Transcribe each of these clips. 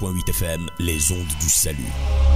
100.8 FM, les ondes du salut.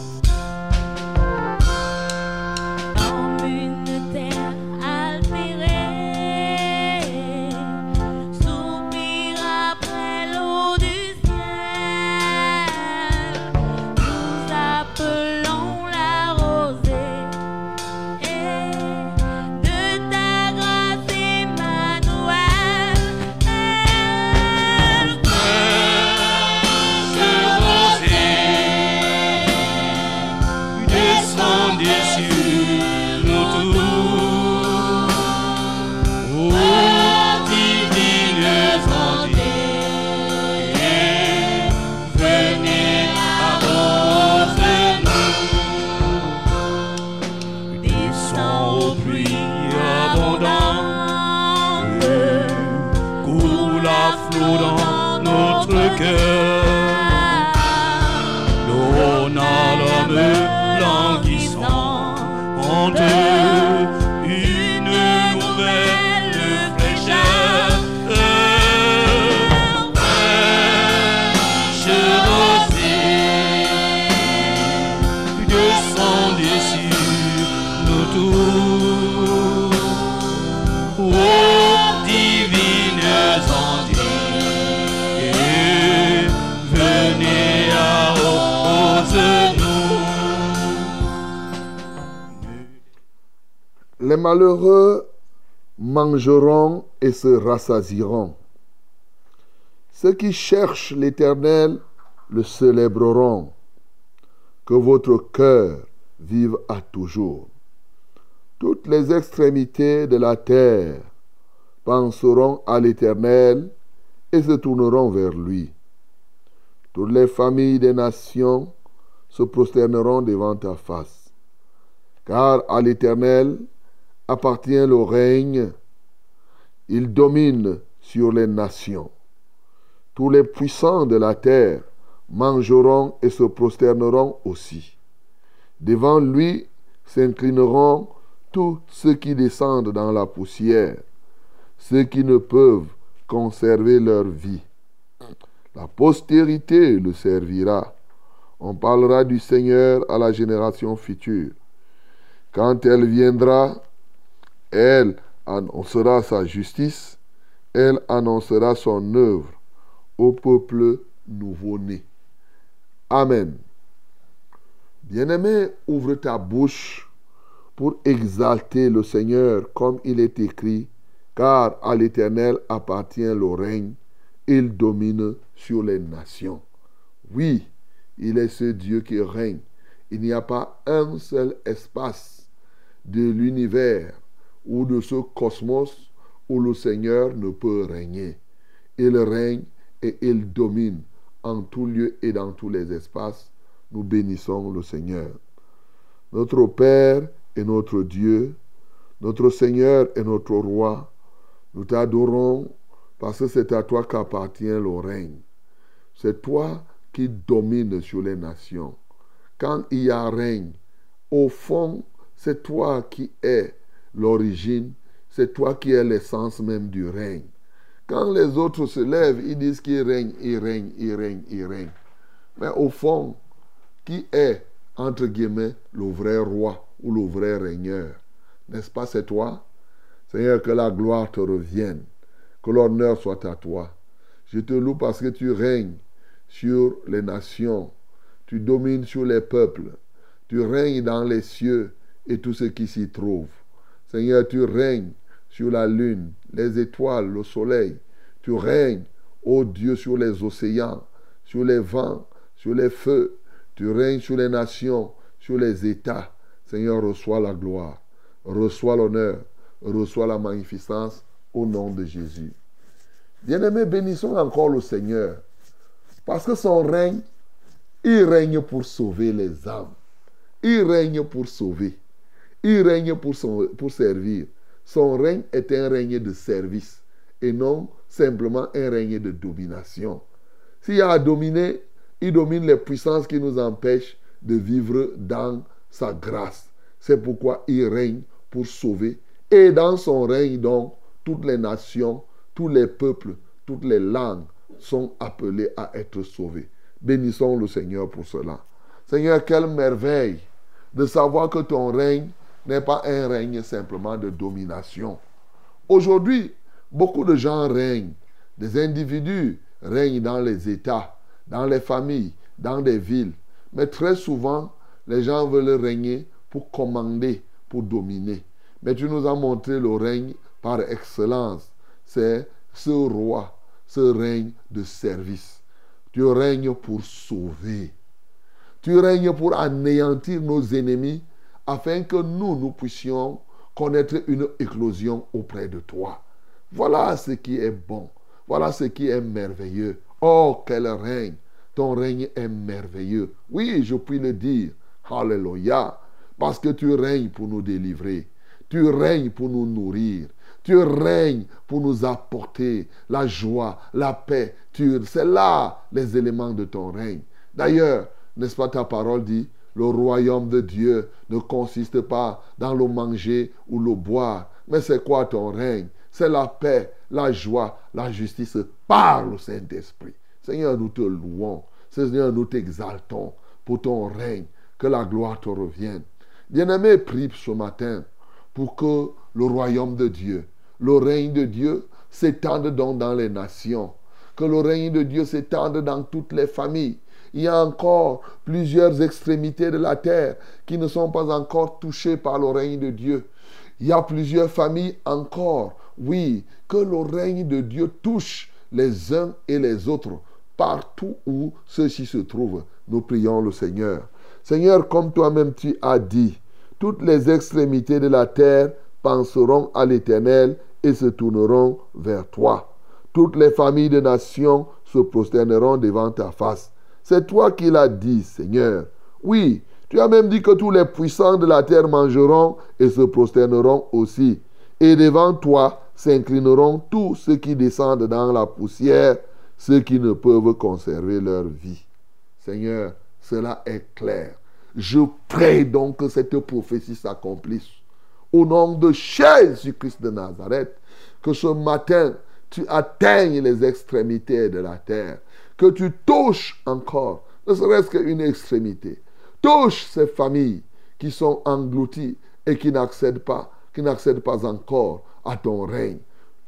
et se rassasieront. Ceux qui cherchent l'Éternel le célébreront. Que votre cœur vive à toujours. Toutes les extrémités de la terre penseront à l'Éternel et se tourneront vers lui. Toutes les familles des nations se prosterneront devant ta face. Car à l'Éternel appartient le règne, il domine sur les nations. Tous les puissants de la terre mangeront et se prosterneront aussi. Devant lui s'inclineront tous ceux qui descendent dans la poussière, ceux qui ne peuvent conserver leur vie. La postérité le servira. On parlera du Seigneur à la génération future. Quand elle viendra, elle annoncera sa justice, elle annoncera son œuvre au peuple nouveau-né. Amen. Bien-aimé, ouvre ta bouche pour exalter le Seigneur comme il est écrit, car à l'Éternel appartient le règne, il domine sur les nations. Oui, il est ce Dieu qui règne. Il n'y a pas un seul espace de l'univers ou de ce cosmos où le Seigneur ne peut régner. Il règne et il domine en tout lieu et dans tous les espaces nous bénissons le Seigneur. Notre Père et notre Dieu, notre Seigneur et notre Roi, nous t'adorons parce que c'est à toi qu'appartient le règne. C'est toi qui domines sur les nations. Quand il y a règne, au fond, c'est toi qui es l'origine, c'est toi qui es l'essence même du règne. Quand les autres se lèvent, ils disent qu'il règne, il règne, il règne, il règne. Mais au fond, qui est, entre guillemets, le vrai roi ou le vrai régneur? N'est-ce pas, c'est toi? Seigneur, que la gloire te revienne, que l'honneur soit à toi. Je te loue parce que tu règnes sur les nations, tu domines sur les peuples, tu règnes dans les cieux et tout ce qui s'y trouve. Seigneur, tu règnes sur la lune, les étoiles, le soleil. Tu règnes, ô Dieu, sur les océans, sur les vents, sur les feux, tu règnes sur les nations, sur les États. Seigneur, reçois la gloire, reçois l'honneur, reçois la magnificence au nom de Jésus. Bien-aimés, bénissons encore le Seigneur. Parce que son règne, il règne pour sauver les âmes. Il règne pour sauver. Il règne pour, servir. Son règne est un règne de service et non simplement un règne de domination. S'il a à dominer, il domine les puissances qui nous empêchent de vivre dans sa grâce. C'est pourquoi il règne pour sauver. Et dans son règne, donc, toutes les nations, tous les peuples, toutes les langues sont appelés à être sauvés. Bénissons le Seigneur pour cela. Seigneur, quelle merveille de savoir que ton règne n'est pas un règne simplement de domination. Aujourd'hui, beaucoup de gens règnent. Des individus règnent dans les États, dans les familles, dans des villes. Mais très souvent, les gens veulent régner pour commander, pour dominer. Mais tu nous as montré le règne par excellence. C'est ce roi, ce règne de service. Tu règnes pour sauver. Tu règnes pour anéantir nos ennemis afin que nous, nous puissions connaître une éclosion auprès de toi. Voilà ce qui est bon. Voilà ce qui est merveilleux. Oh, quel règne. Ton règne est merveilleux. Oui, je puis le dire. Alléluia. Parce que tu règnes pour nous délivrer. Tu règnes pour nous nourrir. Tu règnes pour nous apporter la joie, la paix. C'est là les éléments de ton règne. D'ailleurs, n'est-ce pas ta parole dit, le royaume de Dieu ne consiste pas dans le manger ou le boire. Mais c'est quoi ton règne? C'est la paix, la joie, la justice par le Saint-Esprit. Seigneur, nous te louons. Seigneur, nous t'exaltons pour ton règne. Que la gloire te revienne. Bien-aimé, prie ce matin pour que le royaume de Dieu, le règne de Dieu s'étende donc dans les nations. Que le règne de Dieu s'étende dans toutes les familles il y a encore plusieurs extrémités de la terre qui ne sont pas encore touchées par le règne de Dieu. Il y a plusieurs familles encore, oui, que le règne de Dieu touche les uns et les autres, partout où ceux-ci se trouvent. Nous prions le Seigneur. Seigneur, comme toi-même tu as dit, toutes les extrémités de la terre penseront à l'Éternel et se tourneront vers toi. Toutes les familles de nations se prosterneront devant ta face. C'est toi qui l'as dit, Seigneur. Oui, tu as même dit que tous les puissants de la terre mangeront et se prosterneront aussi. Et devant toi s'inclineront tous ceux qui descendent dans la poussière, ceux qui ne peuvent conserver leur vie. Seigneur, cela est clair. Je prie donc que cette prophétie s'accomplisse. Au nom de Jésus-Christ de Nazareth, que ce matin, tu atteignes les extrémités de la terre que tu touches encore, ne serait-ce qu'une extrémité. Touche ces familles qui sont englouties et qui n'accèdent pas, qui n'accèdent pas encore à ton règne.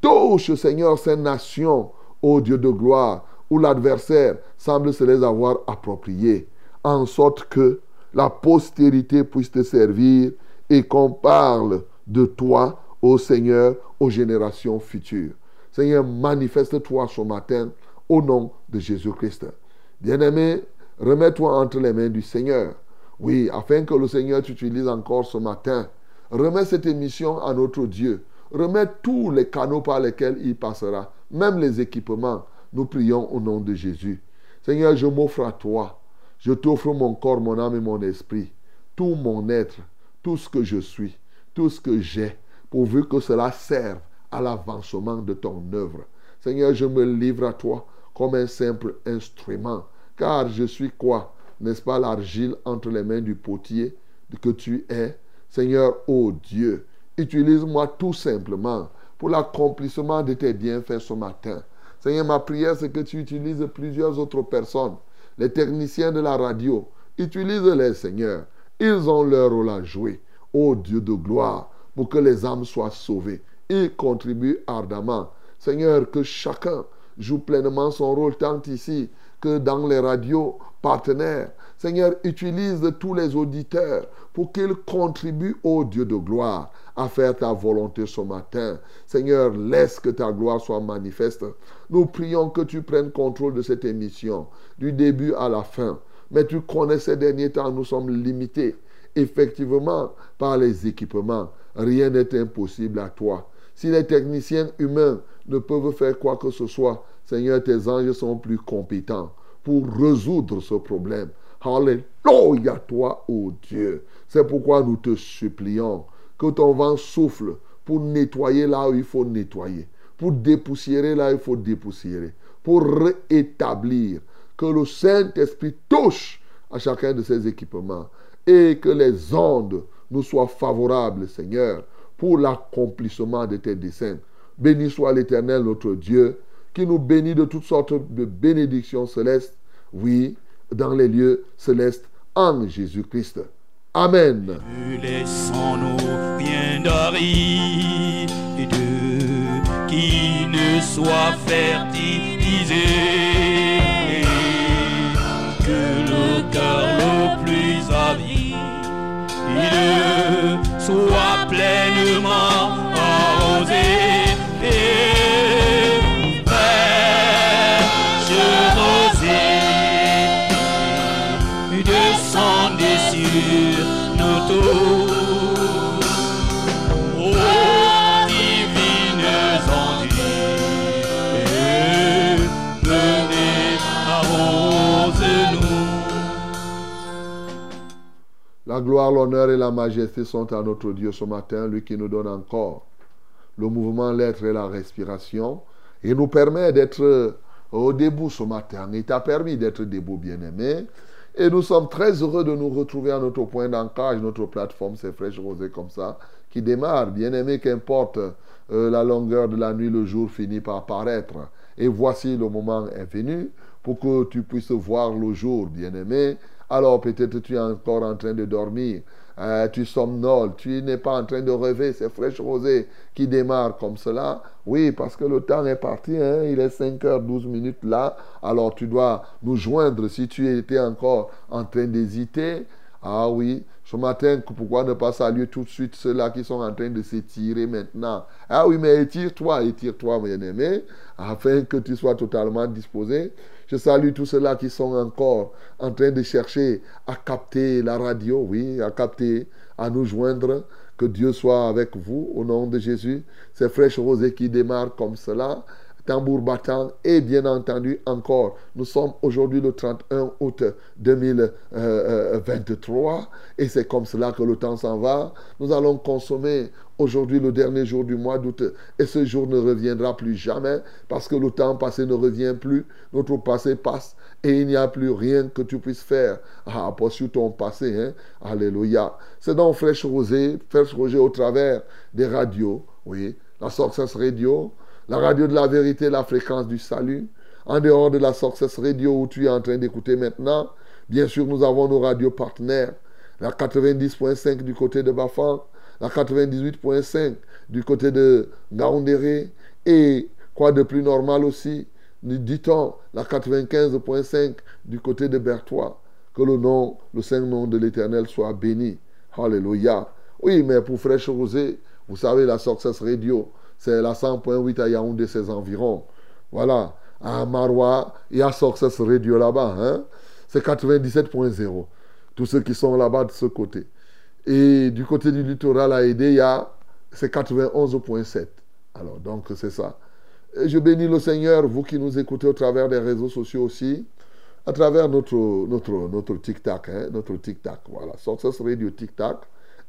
Touche, Seigneur, ces nations, ô Dieu de gloire, où l'adversaire semble se les avoir appropriées, en sorte que la postérité puisse te servir et qu'on parle de toi, ô Seigneur, aux générations futures. Seigneur, manifeste-toi ce matin au nom de Jésus-Christ. Bien-aimé, remets-toi entre les mains du Seigneur. Oui, afin que le Seigneur t'utilise encore ce matin. Remets cette émission à notre Dieu. Remets tous les canaux par lesquels il passera, même les équipements. Nous prions au nom de Jésus. Seigneur, je m'offre à toi. Je t'offre mon corps, mon âme et mon esprit. Tout mon être, tout ce que je suis, tout ce que j'ai, pourvu que cela serve à l'avancement de ton œuvre. Seigneur, je me livre à toi comme un simple instrument. Car je suis quoi? N'est-ce pas l'argile entre les mains du potier que tu es? Seigneur, ô Dieu, utilise-moi tout simplement pour l'accomplissement de tes bienfaits ce matin. Seigneur, ma prière, c'est que tu utilises plusieurs autres personnes, les techniciens de la radio. Utilise-les, Seigneur. Ils ont leur rôle à jouer. Ô Dieu de gloire, pour que les âmes soient sauvées. Ils contribuent ardemment. Seigneur, que chacun joue pleinement son rôle tant ici que dans les radios partenaires. Seigneur, utilise tous les auditeurs pour qu'ils contribuent au Dieu de gloire à faire ta volonté ce matin. Seigneur, laisse que ta gloire soit manifeste. Nous prions que tu prennes contrôle de cette émission, du début à la fin. Mais tu connais ces derniers temps, nous sommes limités effectivement par les équipements. Rien n'est impossible à toi. Si les techniciens humains ne peuvent faire quoi que ce soit. Seigneur, tes anges sont plus compétents pour résoudre ce problème. Alléluia, toi, ô Dieu. C'est pourquoi nous te supplions que ton vent souffle pour nettoyer là où il faut nettoyer, pour dépoussiérer là où il faut dépoussiérer, pour rétablir, que le Saint-Esprit touche à chacun de ces équipements et que les ondes nous soient favorables, Seigneur, pour l'accomplissement de tes desseins. Béni soit l'Éternel, notre Dieu, qui nous bénit de toutes sortes de bénédictions célestes, oui, dans les lieux célestes, en Jésus-Christ. Amen. Laissons-nous bien qui ne soit fertilisé, que le cœur le plus avide soit pleinement La gloire, l'honneur et la majesté sont à notre Dieu ce matin, lui qui nous donne encore le mouvement, l'être et la respiration, et nous permet d'être au debout ce matin. Il t'a permis d'être debout, bien-aimé. Et nous sommes très heureux de nous retrouver à notre point d'ancrage, notre plateforme, c'est fraîche rosée comme ça, qui démarre. Bien-aimé, qu'importe euh, la longueur de la nuit, le jour finit par paraître. Et voici le moment est venu pour que tu puisses voir le jour, bien-aimé, alors peut-être tu es encore en train de dormir. Euh, tu somnoles, tu n'es pas en train de rêver, c'est fraîche rosée qui démarre comme cela. Oui, parce que le temps est parti, hein, il est 5h12 minutes là, alors tu dois nous joindre si tu étais encore en train d'hésiter. Ah oui, ce matin, pourquoi ne pas saluer tout de suite ceux-là qui sont en train de s'étirer maintenant? Ah oui, mais étire-toi, étire-toi, mon aimé, afin que tu sois totalement disposé. Je salue tous ceux-là qui sont encore en train de chercher à capter la radio, oui, à capter, à nous joindre. Que Dieu soit avec vous au nom de Jésus. Ces fraîches rosées qui démarrent comme cela tambour battant et bien entendu encore, nous sommes aujourd'hui le 31 août 2023 et c'est comme cela que le temps s'en va. Nous allons consommer aujourd'hui le dernier jour du mois d'août et ce jour ne reviendra plus jamais parce que le temps passé ne revient plus, notre passé passe et il n'y a plus rien que tu puisses faire à poursuivre ton passé. Hein? Alléluia. C'est donc Fraîche Rosée, Fraîche Rosée au travers des radios, oui, la Success Radio, la radio de la vérité, la fréquence du salut. En dehors de la Success Radio où tu es en train d'écouter maintenant, bien sûr, nous avons nos radios partenaires. La 90.5 du côté de Bafan, la 98.5 du côté de Ngaoundéré et quoi de plus normal aussi, dit-on, la 95.5 du côté de Bertois. Que le nom, le saint nom de l'Éternel soit béni. Alléluia. Oui, mais pour Fraîche Rosée, vous savez, la Success Radio, c'est la 100.8 à Yaoundé, ses environs. Voilà. À Marois, il y a Success Radio là-bas. Hein? C'est 97.0. Tous ceux qui sont là-bas de ce côté. Et du côté du littoral à aider, il y a, c'est 91.7. Alors, donc, c'est ça. Je bénis le Seigneur, vous qui nous écoutez au travers des réseaux sociaux aussi, à travers notre, notre, notre tic-tac, hein, notre tic-tac, voilà, Success Radio tic-tac.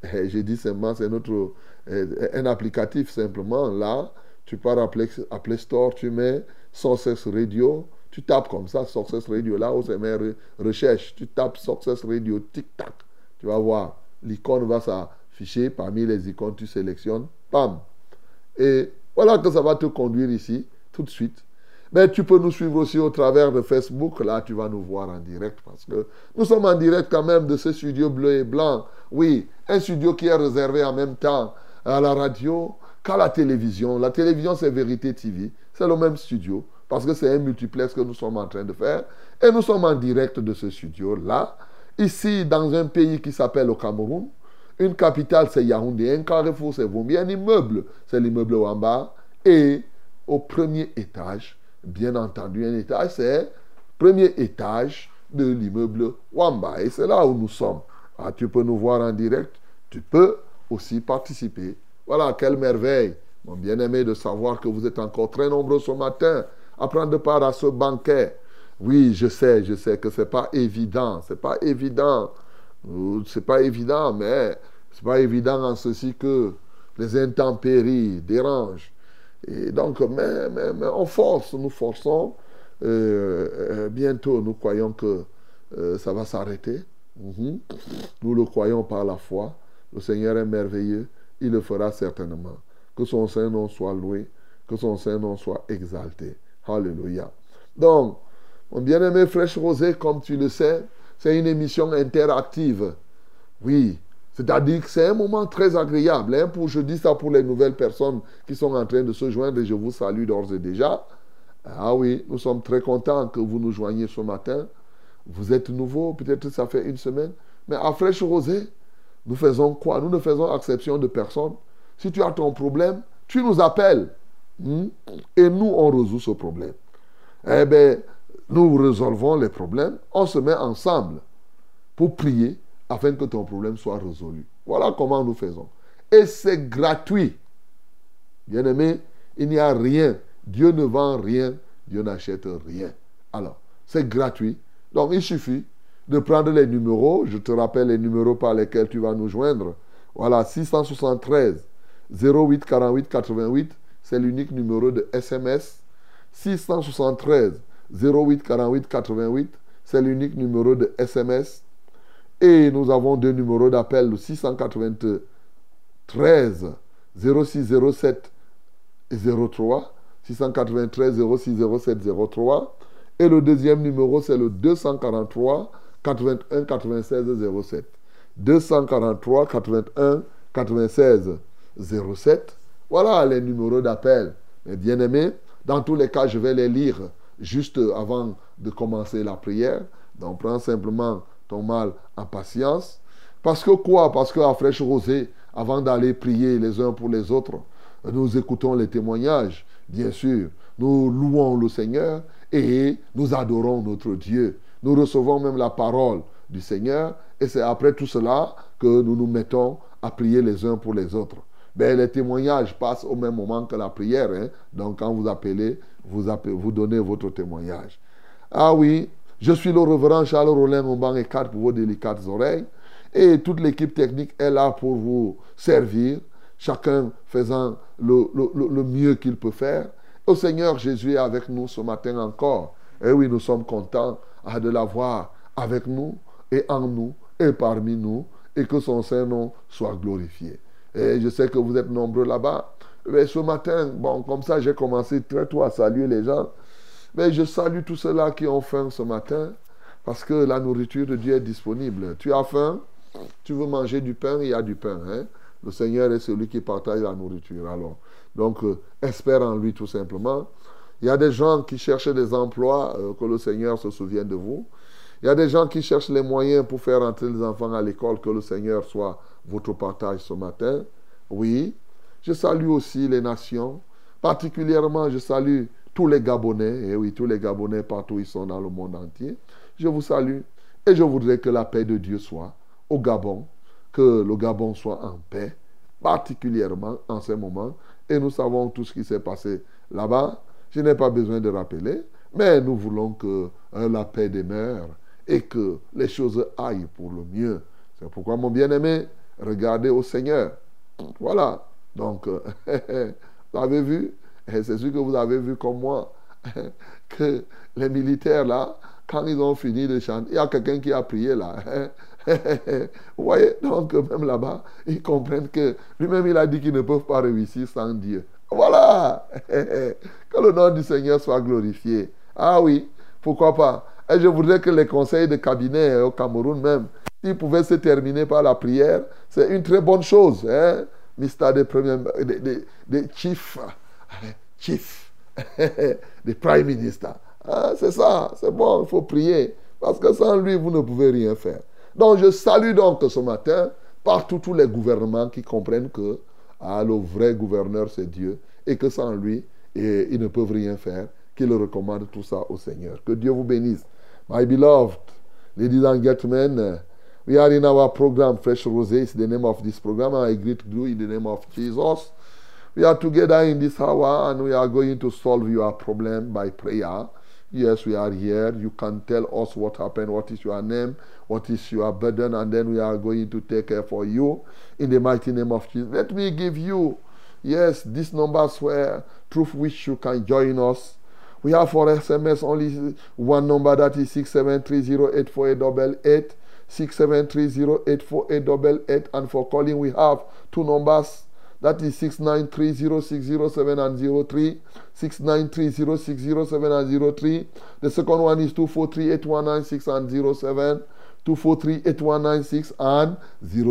J'ai dit simplement, c'est notre un applicatif simplement. Là, tu pars à Play, Store, tu mets Success Radio, tu tapes comme ça, Success Radio, là où c'est mes recherches, tu tapes Success Radio, tic-tac, tu vas voir, l'icône va s'afficher, parmi les icônes, tu sélectionnes, pam. Et voilà que ça va te conduire ici, tout de suite. Mais tu peux nous suivre aussi au travers de Facebook. Là, tu vas nous voir en direct parce que nous sommes en direct quand même de ce studio bleu et blanc. Oui, un studio qui est réservé en même temps à la radio qu'à la télévision. La télévision, c'est Vérité TV. C'est le même studio parce que c'est un multiplex que nous sommes en train de faire. Et nous sommes en direct de ce studio-là. Ici, dans un pays qui s'appelle le Cameroun. Une capitale, c'est Yaoundé. Un carrefour, c'est Vombi. Un immeuble, c'est l'immeuble Wamba. Et au premier étage, bien entendu, un étage, c'est premier étage de l'immeuble Wamba. Et c'est là où nous sommes. Ah, tu peux nous voir en direct. Tu peux aussi participer. Voilà, quelle merveille mon bien-aimé, de savoir que vous êtes encore très nombreux ce matin à prendre part à ce banquet. Oui, je sais, je sais que ce n'est pas évident. Ce n'est pas évident. C'est pas évident, mais c'est pas évident en ceci que les intempéries dérangent. Et donc, mais, mais, on force, nous forçons. Euh, euh, bientôt, nous croyons que euh, ça va s'arrêter. Mhm. Nous le croyons par la foi. Le Seigneur est merveilleux. Il le fera certainement. Que son Saint-Nom soit loué. Que son Saint-Nom soit exalté. Alléluia. Donc, mon bien-aimé Fraîche Rosé, comme tu le sais, c'est une émission interactive. Oui, c'est-à-dire que c'est un moment très agréable. Hein, pour, je dis ça pour les nouvelles personnes qui sont en train de se joindre et je vous salue d'ores et déjà. Ah oui, nous sommes très contents que vous nous joigniez ce matin. Vous êtes nouveau, peut-être ça fait une semaine. Mais à Fraîche Rosée, nous faisons quoi? Nous ne faisons exception de personne. Si tu as ton problème, tu nous appelles. Hmm? Et nous, on résout ce problème. Eh bien, nous résolvons les problèmes. On se met ensemble pour prier afin que ton problème soit résolu. Voilà comment nous faisons. Et c'est gratuit. Bien aimé, il n'y a rien. Dieu ne vend rien. Dieu n'achète rien. Alors, c'est gratuit. Donc, il suffit de prendre les numéros. Je te rappelle les numéros par lesquels tu vas nous joindre. Voilà, 673 08 48 88. C'est l'unique numéro de SMS. 673 08 48 88. C'est l'unique numéro de SMS. Et nous avons deux numéros d'appel, le 693 0607 03. 693 0607 03. Et le deuxième numéro, c'est le 243 81 96 07. 243 81 96 07. Voilà les numéros d'appel. Mes bien-aimés, dans tous les cas, je vais les lire juste avant de commencer la prière. Donc, prends simplement ton mal en patience. Parce que quoi? Parce qu'à Fraîche Rosée, avant d'aller prier les uns pour les autres, nous écoutons les témoignages, bien sûr. Nous louons le Seigneur et nous adorons notre Dieu. Nous recevons même la parole du Seigneur et c'est après tout cela que nous nous mettons à prier les uns pour les autres. Ben, les témoignages passent au même moment que la prière. Hein. Donc quand vous appelez, vous, vous donnez votre témoignage. Ah oui, je suis le reverend Charles Rollin, mon banc et pour vos délicates oreilles. Et toute l'équipe technique est là pour vous servir, chacun faisant le, le, mieux qu'il peut faire. Le Seigneur Jésus est avec nous ce matin encore. Et oui, nous sommes contents ah, de l'avoir avec nous et en nous et parmi nous et que son Saint-Nom soit glorifié. Et je sais que vous êtes nombreux là-bas. Mais ce matin, bon, comme ça, j'ai commencé très tôt à saluer les gens. Mais je salue tous ceux-là qui ont faim ce matin parce que la nourriture de Dieu est disponible. Tu as faim, tu veux manger du pain, il y a du pain. Hein? Le Seigneur est celui qui partage la nourriture. Alors, donc, euh, espère en lui tout simplement. Il y a des gens qui cherchent des emplois, euh, que le Seigneur se souvienne de vous. Il y a des gens qui cherchent les moyens pour faire entrer les enfants à l'école, que le Seigneur soit votre partage ce matin. Oui, je salue aussi les nations. Particulièrement, je salue tous les Gabonais, et oui, tous les Gabonais partout ils sont dans le monde entier. Je vous salue et je voudrais que la paix de Dieu soit au Gabon, que le Gabon soit en paix, particulièrement en ce moment. Et nous savons tout ce qui s'est passé là-bas. Je n'ai pas besoin de rappeler, mais nous voulons que la paix demeure et que les choses aillent pour le mieux. C'est pourquoi, mon bien-aimé, regardez au Seigneur. Voilà. Donc, vous avez vu, c'est sûr que vous avez vu comme moi, que les militaires là, quand ils ont fini de chanter, il y a quelqu'un qui a prié là. Vous voyez, donc même là-bas, ils comprennent que lui-même il a dit qu'ils ne peuvent pas réussir sans Dieu. Voilà. que le nom du Seigneur soit glorifié. Ah oui, pourquoi pas. Et je voudrais que les conseils de cabinet au Cameroun même, s'ils pouvaient se terminer par la prière, c'est une très bonne chose. Hein? Des premiers, des, des, chiefs, chiefs, des prime ministers. Ah, c'est ça, c'est bon, il faut prier. Parce que sans lui, vous ne pouvez rien faire. Donc je salue donc ce matin partout tous les gouvernements qui comprennent que ah, le vrai gouverneur c'est Dieu et que sans lui, ils ne peuvent rien faire, qu'ils recommandent tout ça au Seigneur. Que Dieu vous bénisse. My beloved, ladies and gentlemen, we are in our program Fresh Rosé. It's the name of this program. I greet you in the name of Jesus. We are together in this hour and we are going to solve your problem by prayer. Yes, we are here. You can tell us what happened, what is your name, what is your burden, and then we are going to take care for you in the mighty name of Jesus. Let me give you, yes, these numbers where through which you can join us. We have for SMS only one number that is 6730848888, 6730848888, and for calling we have two numbers that is 69306007 and 03. 69306007 and 03. The second one is 2438196 and 07. 2438196 and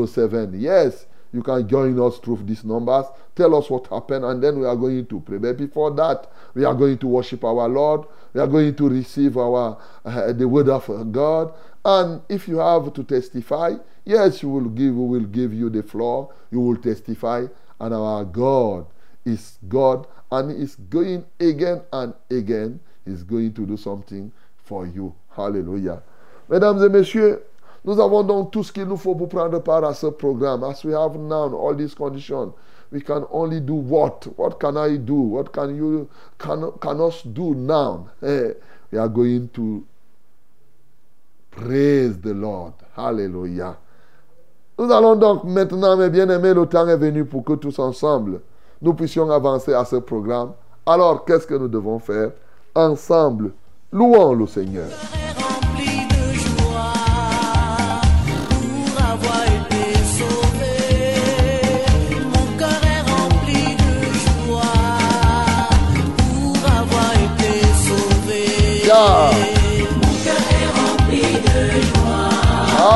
07. Yes, you can join us through these numbers. Tell us what happened, and then we are going to pray. But before that, we are going to worship our Lord. We are going to receive our uh, the word of God. And if you have to testify, yes, you will give. We will give you the floor. You will testify, and our God is God, and is going again and again. He's going to do something for you. Hallelujah. Mesdames et messieurs, nous avons donc tout ce qu'il nous faut pour prendre part à ce programme. As we have now all these conditions, we can only do what? What can I do? What can you can, can us do now? Eh, we are going to praise the Lord. Hallelujah. Nous allons donc maintenant, mes bien-aimés, le temps est venu pour que tous ensemble, nous puissions avancer à ce programme. Alors, qu'est-ce que nous devons faire? Ensemble, louons le Seigneur. est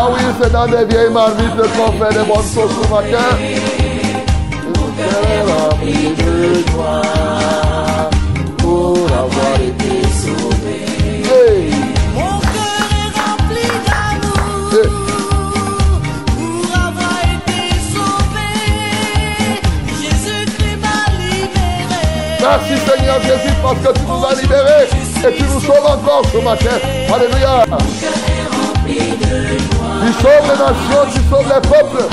Oui, c'est dans des vieilles marmites qu'on fait des bonnes choses ce matin. Mon cœur est rempli de joie pour avoir été sauvé. Mon cœur est rempli d'amour pour avoir été sauvé. Jésus-Christ m'a libéré. Merci Seigneur Jésus parce que tu nous as libérés et tu nous sauves encore ce matin. Alléluia. Nations, tu sauves les peuples.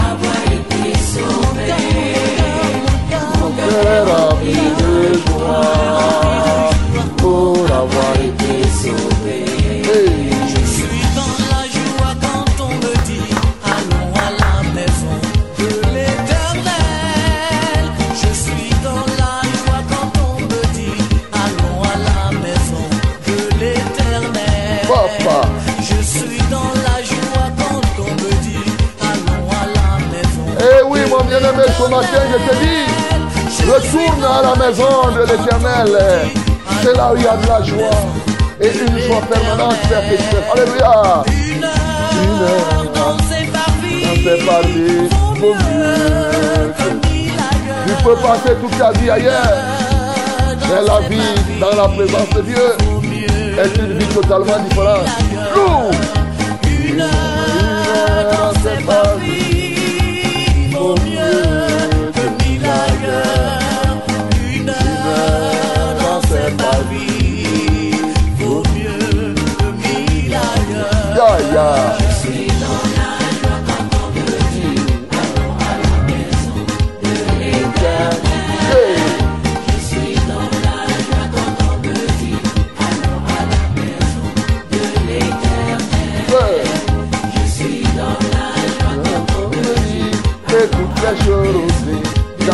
Mon cœur est rempli de joie pour avoir été sauvé. Bien-aimé, ce matin, je te dis, retourne à la maison de l'éternel. C'est là où il y a de la joie et une joie permanente, perpétuelle. Alléluia. Une heure dans ses parvis vaut tu peux passer toute ta vie ailleurs. Mais la vie dans la présence de Dieu est une vie totalement différente. Une heure dans ses parvis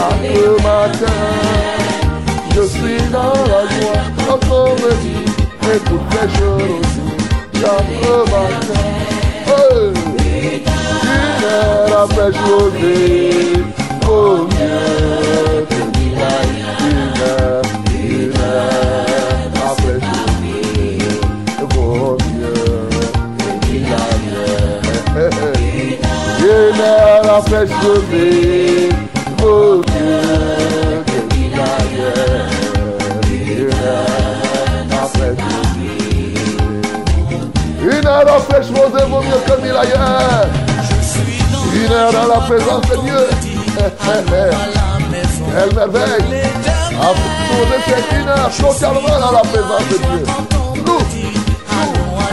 chaque matin. Je suis dans la joie on me dit Écoute les choses chaque matin. Hey. Une heure après journée, vaut mieux que mille. Une après journée, vaut mieux que. Une heure après En fraîche rosée vaut mieux que mille dans la présence de Dieu. Quelle merveille. À rosée, c'est une heure totalement dans la présence de Dieu. Nous, Allons à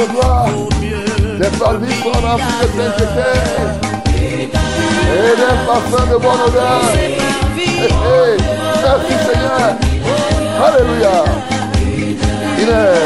de gloire. Mieux. Tes parvis sont remplis de sainteté. Et d'un parfum de bonne odeur. Hey, hey. Merci Seigneur. Alléluia. Il est.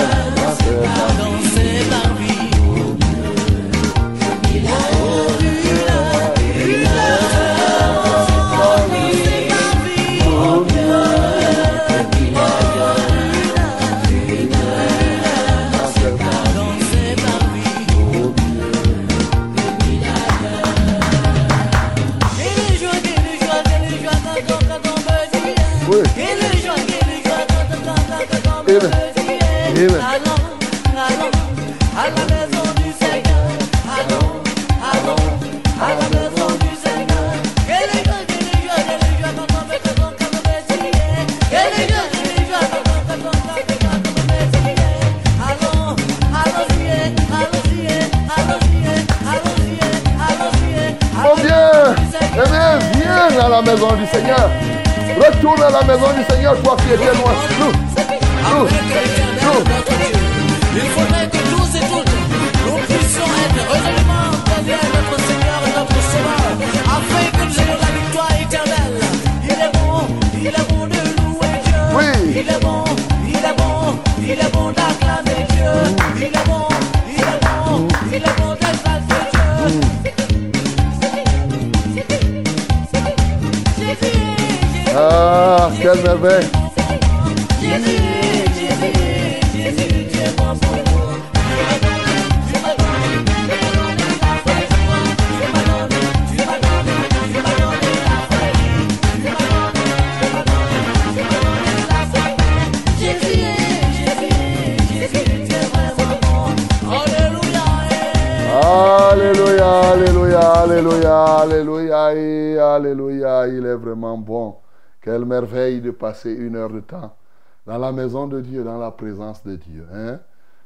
présence de Dieu. Hein?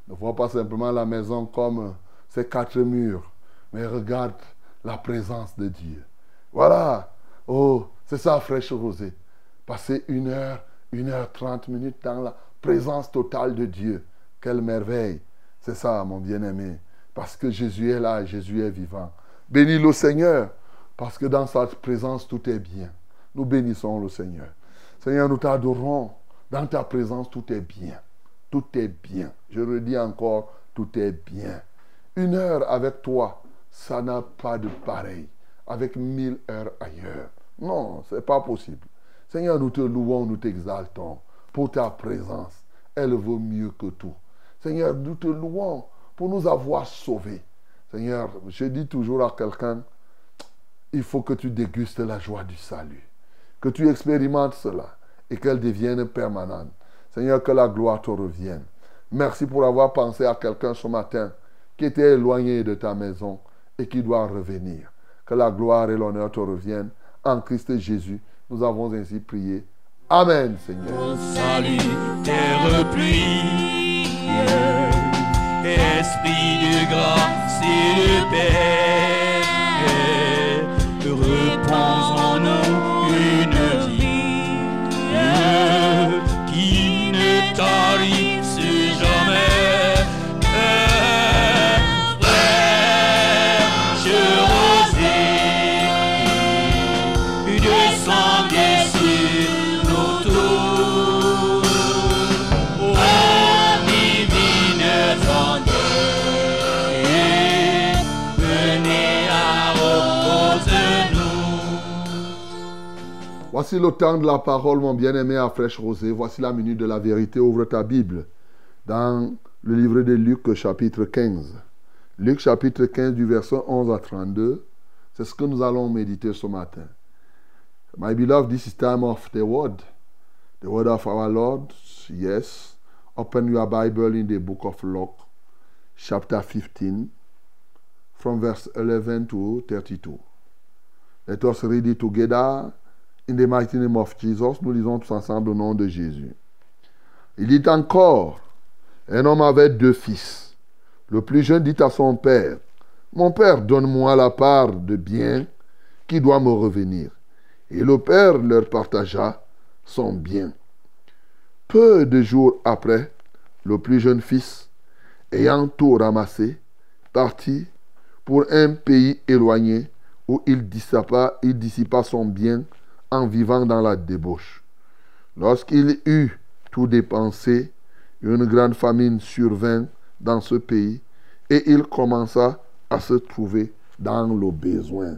Ne vois pas simplement la maison comme ces quatre murs, mais regarde la présence de Dieu. Voilà. Oh, c'est ça, fraîche rosée. Passer une heure, une heure trente minutes dans la présence totale de Dieu. Quelle merveille. C'est ça, mon bien-aimé. Parce que Jésus est là, Jésus est vivant. Bénis le Seigneur, parce que dans sa présence, tout est bien. Nous bénissons le Seigneur. Seigneur, nous t'adorons. Dans ta présence, tout est bien. Tout est bien. Je redis encore, tout est bien. Une heure avec toi, ça n'a pas de pareil. Avec mille heures ailleurs. Non, ce n'est pas possible. Seigneur, nous te louons, nous t'exaltons pour ta présence. Elle vaut mieux que tout. Seigneur, nous te louons pour nous avoir sauvés. Seigneur, je dis toujours à quelqu'un, il faut que tu dégustes la joie du salut. Que tu expérimentes cela et qu'elle devienne permanente. Seigneur, que la gloire te revienne. Merci pour avoir pensé à quelqu'un ce matin qui était éloigné de ta maison et qui doit revenir. Que la gloire et l'honneur te reviennent. En Christ Jésus, nous avons ainsi prié. Amen, Seigneur. Salut, terre pluie, esprit de grâce et de paix, qui Voici le temps de la parole, mon bien-aimé à fraîche rosée. Voici la minute de la vérité. Ouvre ta Bible dans le livre de Luc, chapitre 15. Luc, chapitre 15, du verset 11 à 32. C'est ce que nous allons méditer ce matin. My beloved, this is time of the word. The word of our Lord. Yes. Open your Bible in the book of Luke, chapter 15, from verse 11 to 32. Let us read it together in the mighty name of Jesus. Nous lisons tous ensemble au nom de Jésus. Il dit encore, un homme avait deux fils. Le plus jeune dit à son père, Mon père, donne-moi la part de bien qui doit me revenir. Et le père leur partagea son bien. Peu de jours après, le plus jeune fils, ayant tout ramassé, partit pour un pays éloigné où il dissipa, il dissipa son bien en vivant dans la débauche. Lorsqu'il eut tout dépensé, une grande famine survint dans ce pays et il commença à se trouver dans le besoin.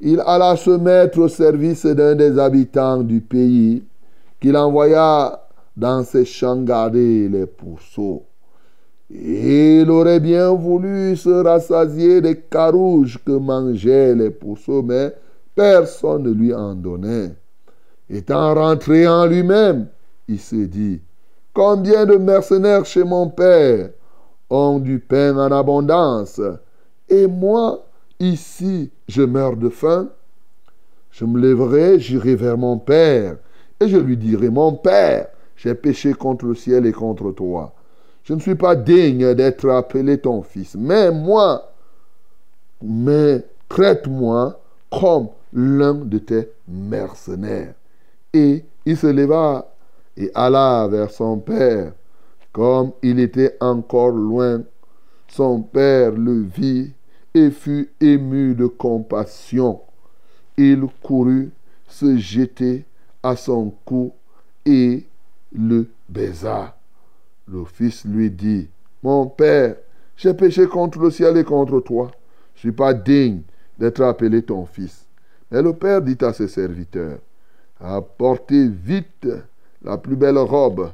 Il alla se mettre au service d'un des habitants du pays qu'il envoya dans ses champs garder les pourceaux. Il aurait bien voulu se rassasier des carouges que mangeaient les pourceaux, mais personne ne lui en donnait. Étant rentré en lui-même, il se dit, combien de mercenaires chez mon père ont du pain en abondance, et moi, ici, je meurs de faim. Je me lèverai, j'irai vers mon père, et je lui dirai, mon père, j'ai péché contre le ciel et contre toi. Je ne suis pas digne d'être appelé ton fils, mais moi, mais traite-moi comme l'un de tes mercenaires. Et il se leva et alla vers son père. Comme il était encore loin, son père le vit et fut ému de compassion. Il courut se jeter à son cou et le baisa. Le fils lui dit, Mon père, j'ai péché contre le ciel et contre toi. Je ne suis pas digne d'être appelé ton fils. Mais le père dit à ses serviteurs, Apportez vite la plus belle robe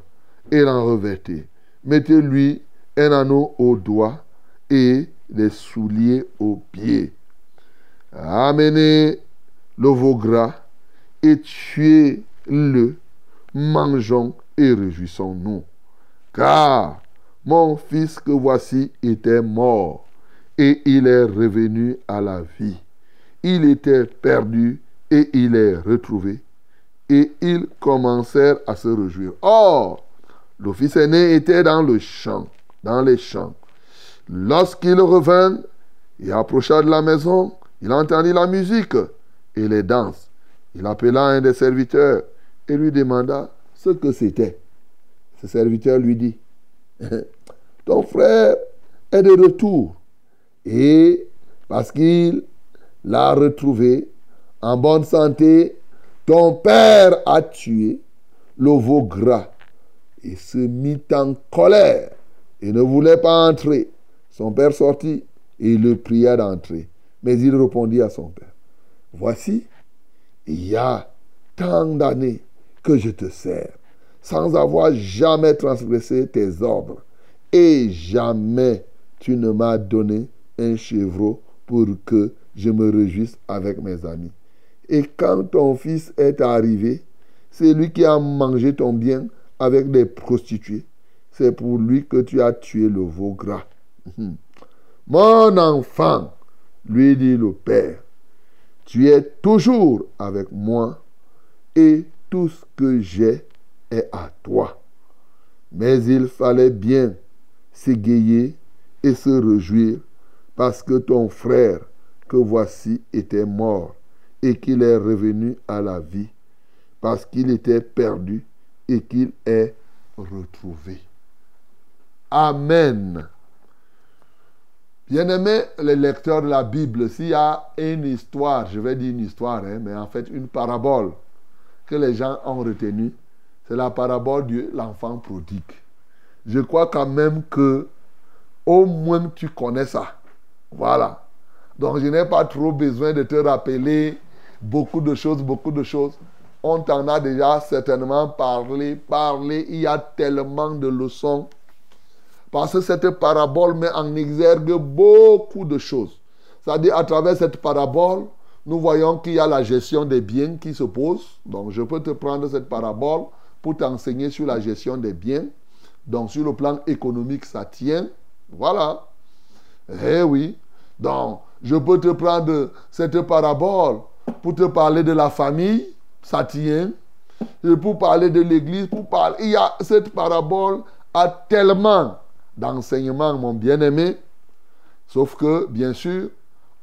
et l'en revêtez. Mettez-lui un anneau au doigt et des souliers aux pieds. Amenez le veau gras et tuez-le. Mangeons et réjouissons-nous. Car mon fils que voici était mort et il est revenu à la vie. Il était perdu et il est retrouvé. Et ils commencèrent à se réjouir. Or, le fils aîné était dans le champ, dans les champs. Lorsqu'il revint et approcha de la maison, il entendit la musique et les danses. Il appela un des serviteurs et lui demanda ce que c'était. Ce serviteur lui dit, ton frère est de retour. Et parce qu'il l'a retrouvé en bonne santé, ton père a tué le gras et se mit en colère et ne voulait pas entrer. Son père sortit et le pria d'entrer. Mais il répondit à son père, voici, il y a tant d'années que je te sers, sans avoir jamais transgressé tes ordres, et jamais tu ne m'as donné un chevreau pour que je me réjouisse avec mes amis. Et quand ton fils est arrivé, c'est lui qui a mangé ton bien avec des prostituées. C'est pour lui que tu as tué le veau gras. Mon enfant, lui dit le Père, tu es toujours avec moi et tout ce que j'ai est à toi. Mais il fallait bien s'égayer et se réjouir parce que ton frère que voici était mort et qu'il est revenu à la vie, parce qu'il était perdu et qu'il est retrouvé. Amen. Bien-aimés les lecteurs de la Bible, s'il y a une histoire, je vais dire une histoire, hein, mais en fait une parabole que les gens ont retenue, c'est la parabole de l'enfant prodigue. Je crois quand même que au moins tu connais ça. Voilà. Donc je n'ai pas trop besoin de te rappeler beaucoup de choses, beaucoup de choses. On t'en a déjà certainement parlé, parlé. Il y a tellement de leçons parce que cette parabole met en exergue beaucoup de choses. C'est-à-dire, à travers cette parabole, nous voyons qu'il y a la gestion des biens qui se pose. Donc, je peux te prendre cette parabole pour t'enseigner sur la gestion des biens. Donc, sur le plan économique, ça tient. Voilà. Eh oui. Donc, je peux te prendre cette parabole pour te parler de la famille. Ça tient. Et pour parler de l'église, pour parler. Il y a cette parabole a tellement d'enseignement, mon bien-aimé. Sauf que, bien sûr,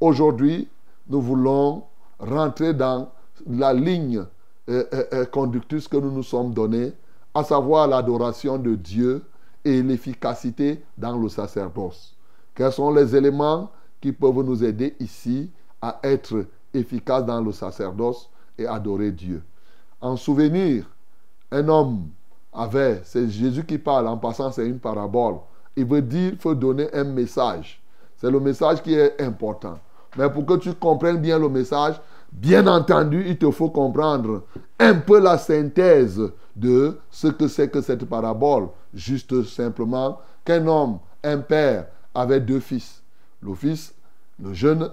aujourd'hui, nous voulons rentrer dans la ligne euh, euh, euh, conductrice que nous nous sommes donnée, à savoir l'adoration de Dieu et l'efficacité dans le sacerdoce. Quels sont les éléments qui peuvent nous aider ici à être efficaces dans le sacerdoce et adorer Dieu En souvenir, un homme avait, c'est Jésus qui parle, en passant c'est une parabole. Il veut dire, il faut donner un message. C'est le message qui est important. Mais pour que tu comprennes bien le message, bien entendu, il te faut comprendre un peu la synthèse de ce que c'est que cette parabole. Juste simplement qu'un homme, un père, avait deux fils. Le fils, le jeune,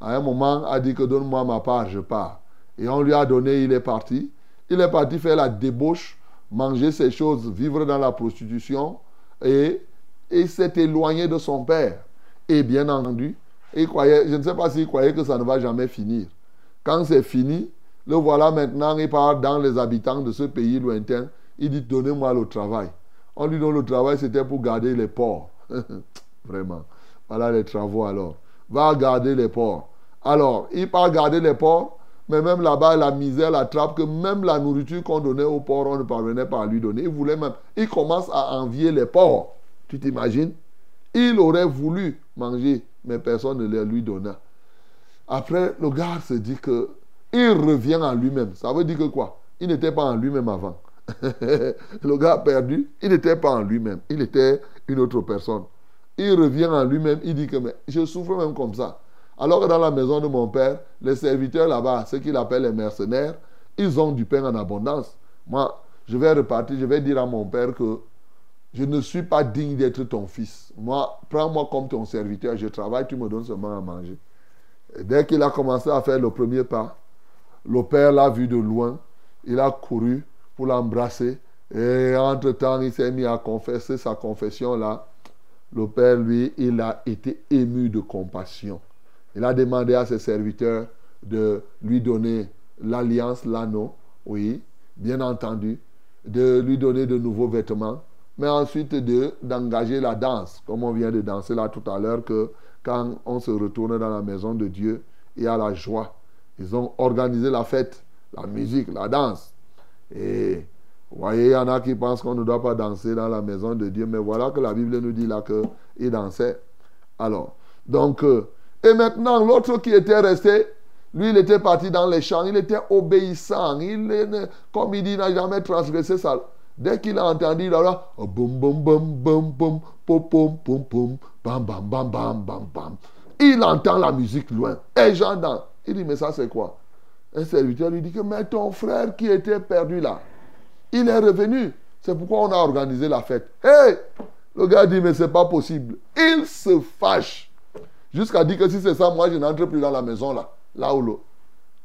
à un moment, a dit que donne-moi ma part, je pars. Et on lui a donné, il est parti. Il est parti faire la débauche, manger ses choses, vivre dans la prostitution. Et il s'est éloigné de son père. Et bien entendu, il croyait, je ne sais pas s'il croyait que ça ne va jamais finir. Quand c'est fini, le voilà maintenant, il part dans les habitants de ce pays lointain. Il dit, donnez-moi le travail. On lui donne le travail, c'était pour garder les porcs. Vraiment. Voilà les travaux alors. Va garder les porcs. Alors, il part garder les porcs, mais même là-bas, la misère l'attrape que même la nourriture qu'on donnait aux porcs, on ne parvenait pas à lui donner. Il voulait même. Il commence à envier les porcs. Tu t'imagines? Il aurait voulu manger, mais personne ne les lui donna. Après, le gars se dit que il revient en lui-même. Ça veut dire que quoi? Il n'était pas en lui-même avant. le gars perdu, il n'était pas en lui-même. Il était une autre personne. Il revient en lui-même. Il dit que je souffre même comme ça. Alors que dans la maison de mon père, les serviteurs là-bas, ceux qu'il appelle les mercenaires, ils ont du pain en abondance. Moi, je vais repartir, je vais dire à mon père que je ne suis pas digne d'être ton fils. Moi, prends-moi comme ton serviteur, je travaille, tu me donnes seulement à manger. Dès qu'il a commencé à faire le premier pas, le père l'a vu de loin, il a couru pour l'embrasser. Et entre-temps, il s'est mis à confesser sa confession là. Le père, lui, il a été ému de compassion. Il a demandé à ses serviteurs de lui donner l'alliance, l'anneau, oui, bien entendu, de lui donner de nouveaux vêtements, mais ensuite de, d'engager la danse, comme on vient de danser là tout à l'heure, que quand on se retourne dans la maison de Dieu, il y a la joie. Ils ont organisé la fête, la musique, la danse. Et vous voyez, il y en a qui pensent qu'on ne doit pas danser dans la maison de Dieu, mais voilà que la Bible nous dit là qu'il dansait. Alors, donc, euh, et maintenant, l'autre qui était resté, lui, il était parti dans les champs, il était obéissant, il, comme il dit, il n'a jamais transgressé ça. Dès qu'il a entendu là, là boum, boum, boum, boum, boum, pom, pom, pom, bam, bam, bam, bam, bam, bam. Il entend la musique loin. Et j'entends. Il dit, mais ça, c'est quoi? Un serviteur lui dit que, mais ton frère qui était perdu là, il est revenu. C'est pourquoi on a organisé la fête. Hé Le gars dit, mais c'est pas possible. Il se fâche. Jusqu'à dire que si c'est ça, moi je n'entre plus dans la maison là. Là où le...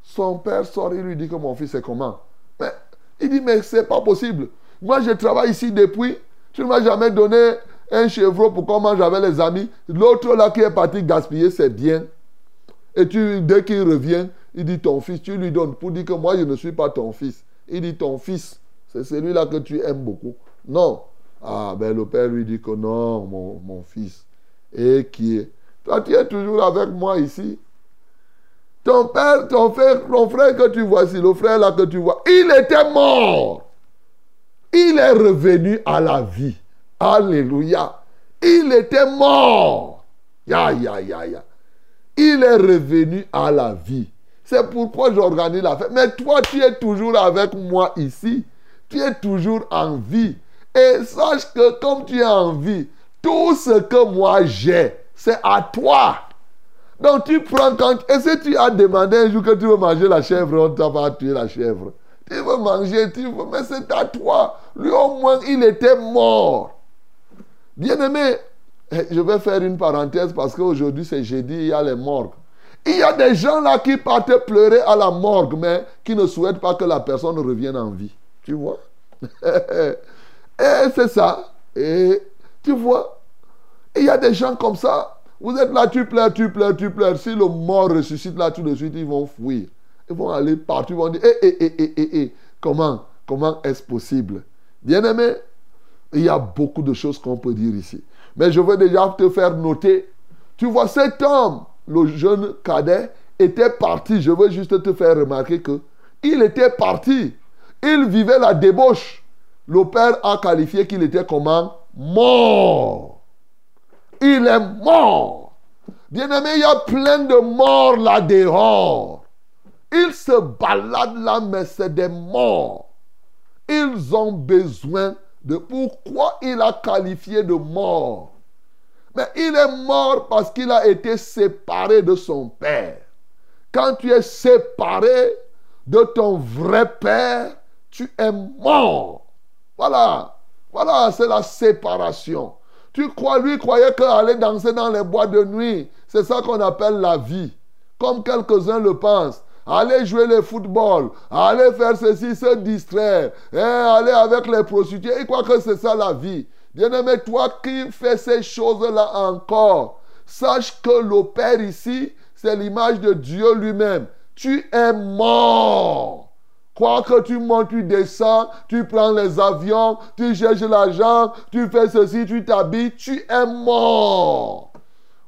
Son père sort, il lui dit que mon fils est comment? Mais il dit, mais c'est pas possible. Moi je travaille ici depuis. Tu ne m'as jamais donné un chevreau pour qu'on mange avec les amis. L'autre là qui est parti gaspiller, c'est bien. Et tu, dès qu'il revient, il dit ton fils, tu lui donnes pour dire que moi je ne suis pas ton fils. Il dit ton fils, c'est celui-là que tu aimes beaucoup. Non. Ah, ben le père lui dit que non, mon, mon fils. Et qui est Toi, tu es toujours avec moi ici. Ton père, ton frère, ton frère que tu vois ici, le frère là que tu vois, il était mort. Il est revenu à la vie. Alléluia. Il était mort. Ya, ya, ya, ya. Il est revenu à la vie. C'est pourquoi j'organise la fête. Mais toi, tu es toujours avec moi ici. Tu es toujours en vie. Et sache que comme tu es en vie, tout ce que moi j'ai, c'est à toi. Donc tu prends quand... Et si tu as demandé un jour que tu veux manger la chèvre, on t'a pas tué la chèvre. Tu veux manger, tu veux... Mais c'est à toi. Lui au moins, il était mort. Bien-aimé, eh, je vais faire une parenthèse parce qu'aujourd'hui c'est jeudi, il y a les morgues. Il y a des gens là qui partent pleurer à la morgue, mais qui ne souhaitent pas que la personne revienne en vie. Tu vois? Et c'est ça. Et tu vois? Il y a des gens comme ça. Vous êtes là, tu pleures, tu pleures, tu pleures. Si le mort ressuscite là tout de suite, ils vont fuir. Ils vont aller partout. Ils vont dire, eh, eh, eh, eh, eh, eh. comment, comment est-ce possible? Bien-aimé, il y a beaucoup de choses qu'on peut dire ici. Mais je veux déjà te faire noter. Tu vois, cet homme, le jeune cadet, était parti. Je veux juste te faire remarquer que il était parti. Il vivait la débauche. Le père a qualifié qu'il était comment? Mort. Il est mort. Bien-aimé, il y a plein de morts là dehors. Ils se baladent là, mais c'est des morts. Ils ont besoin de pourquoi il a qualifié de mort? Mais il est mort parce qu'il a été séparé de son père. Quand tu es séparé de ton vrai père, tu es mort. Voilà. Voilà, c'est la séparation. Tu crois, lui croyait qu'aller danser dans les bois de nuit, c'est ça qu'on appelle la vie. Comme quelques-uns le pensent. Aller jouer le football, aller faire ceci, se distraire, hein, aller avec les prostituées. Il croit que c'est ça la vie. Bien-aimé, toi qui fais ces choses-là encore, sache que le Père ici, c'est l'image de Dieu lui-même. Tu es mort. Quoi que tu montes, tu descends, tu prends les avions, tu cherches l'argent, tu fais ceci, tu t'habilles, tu es mort.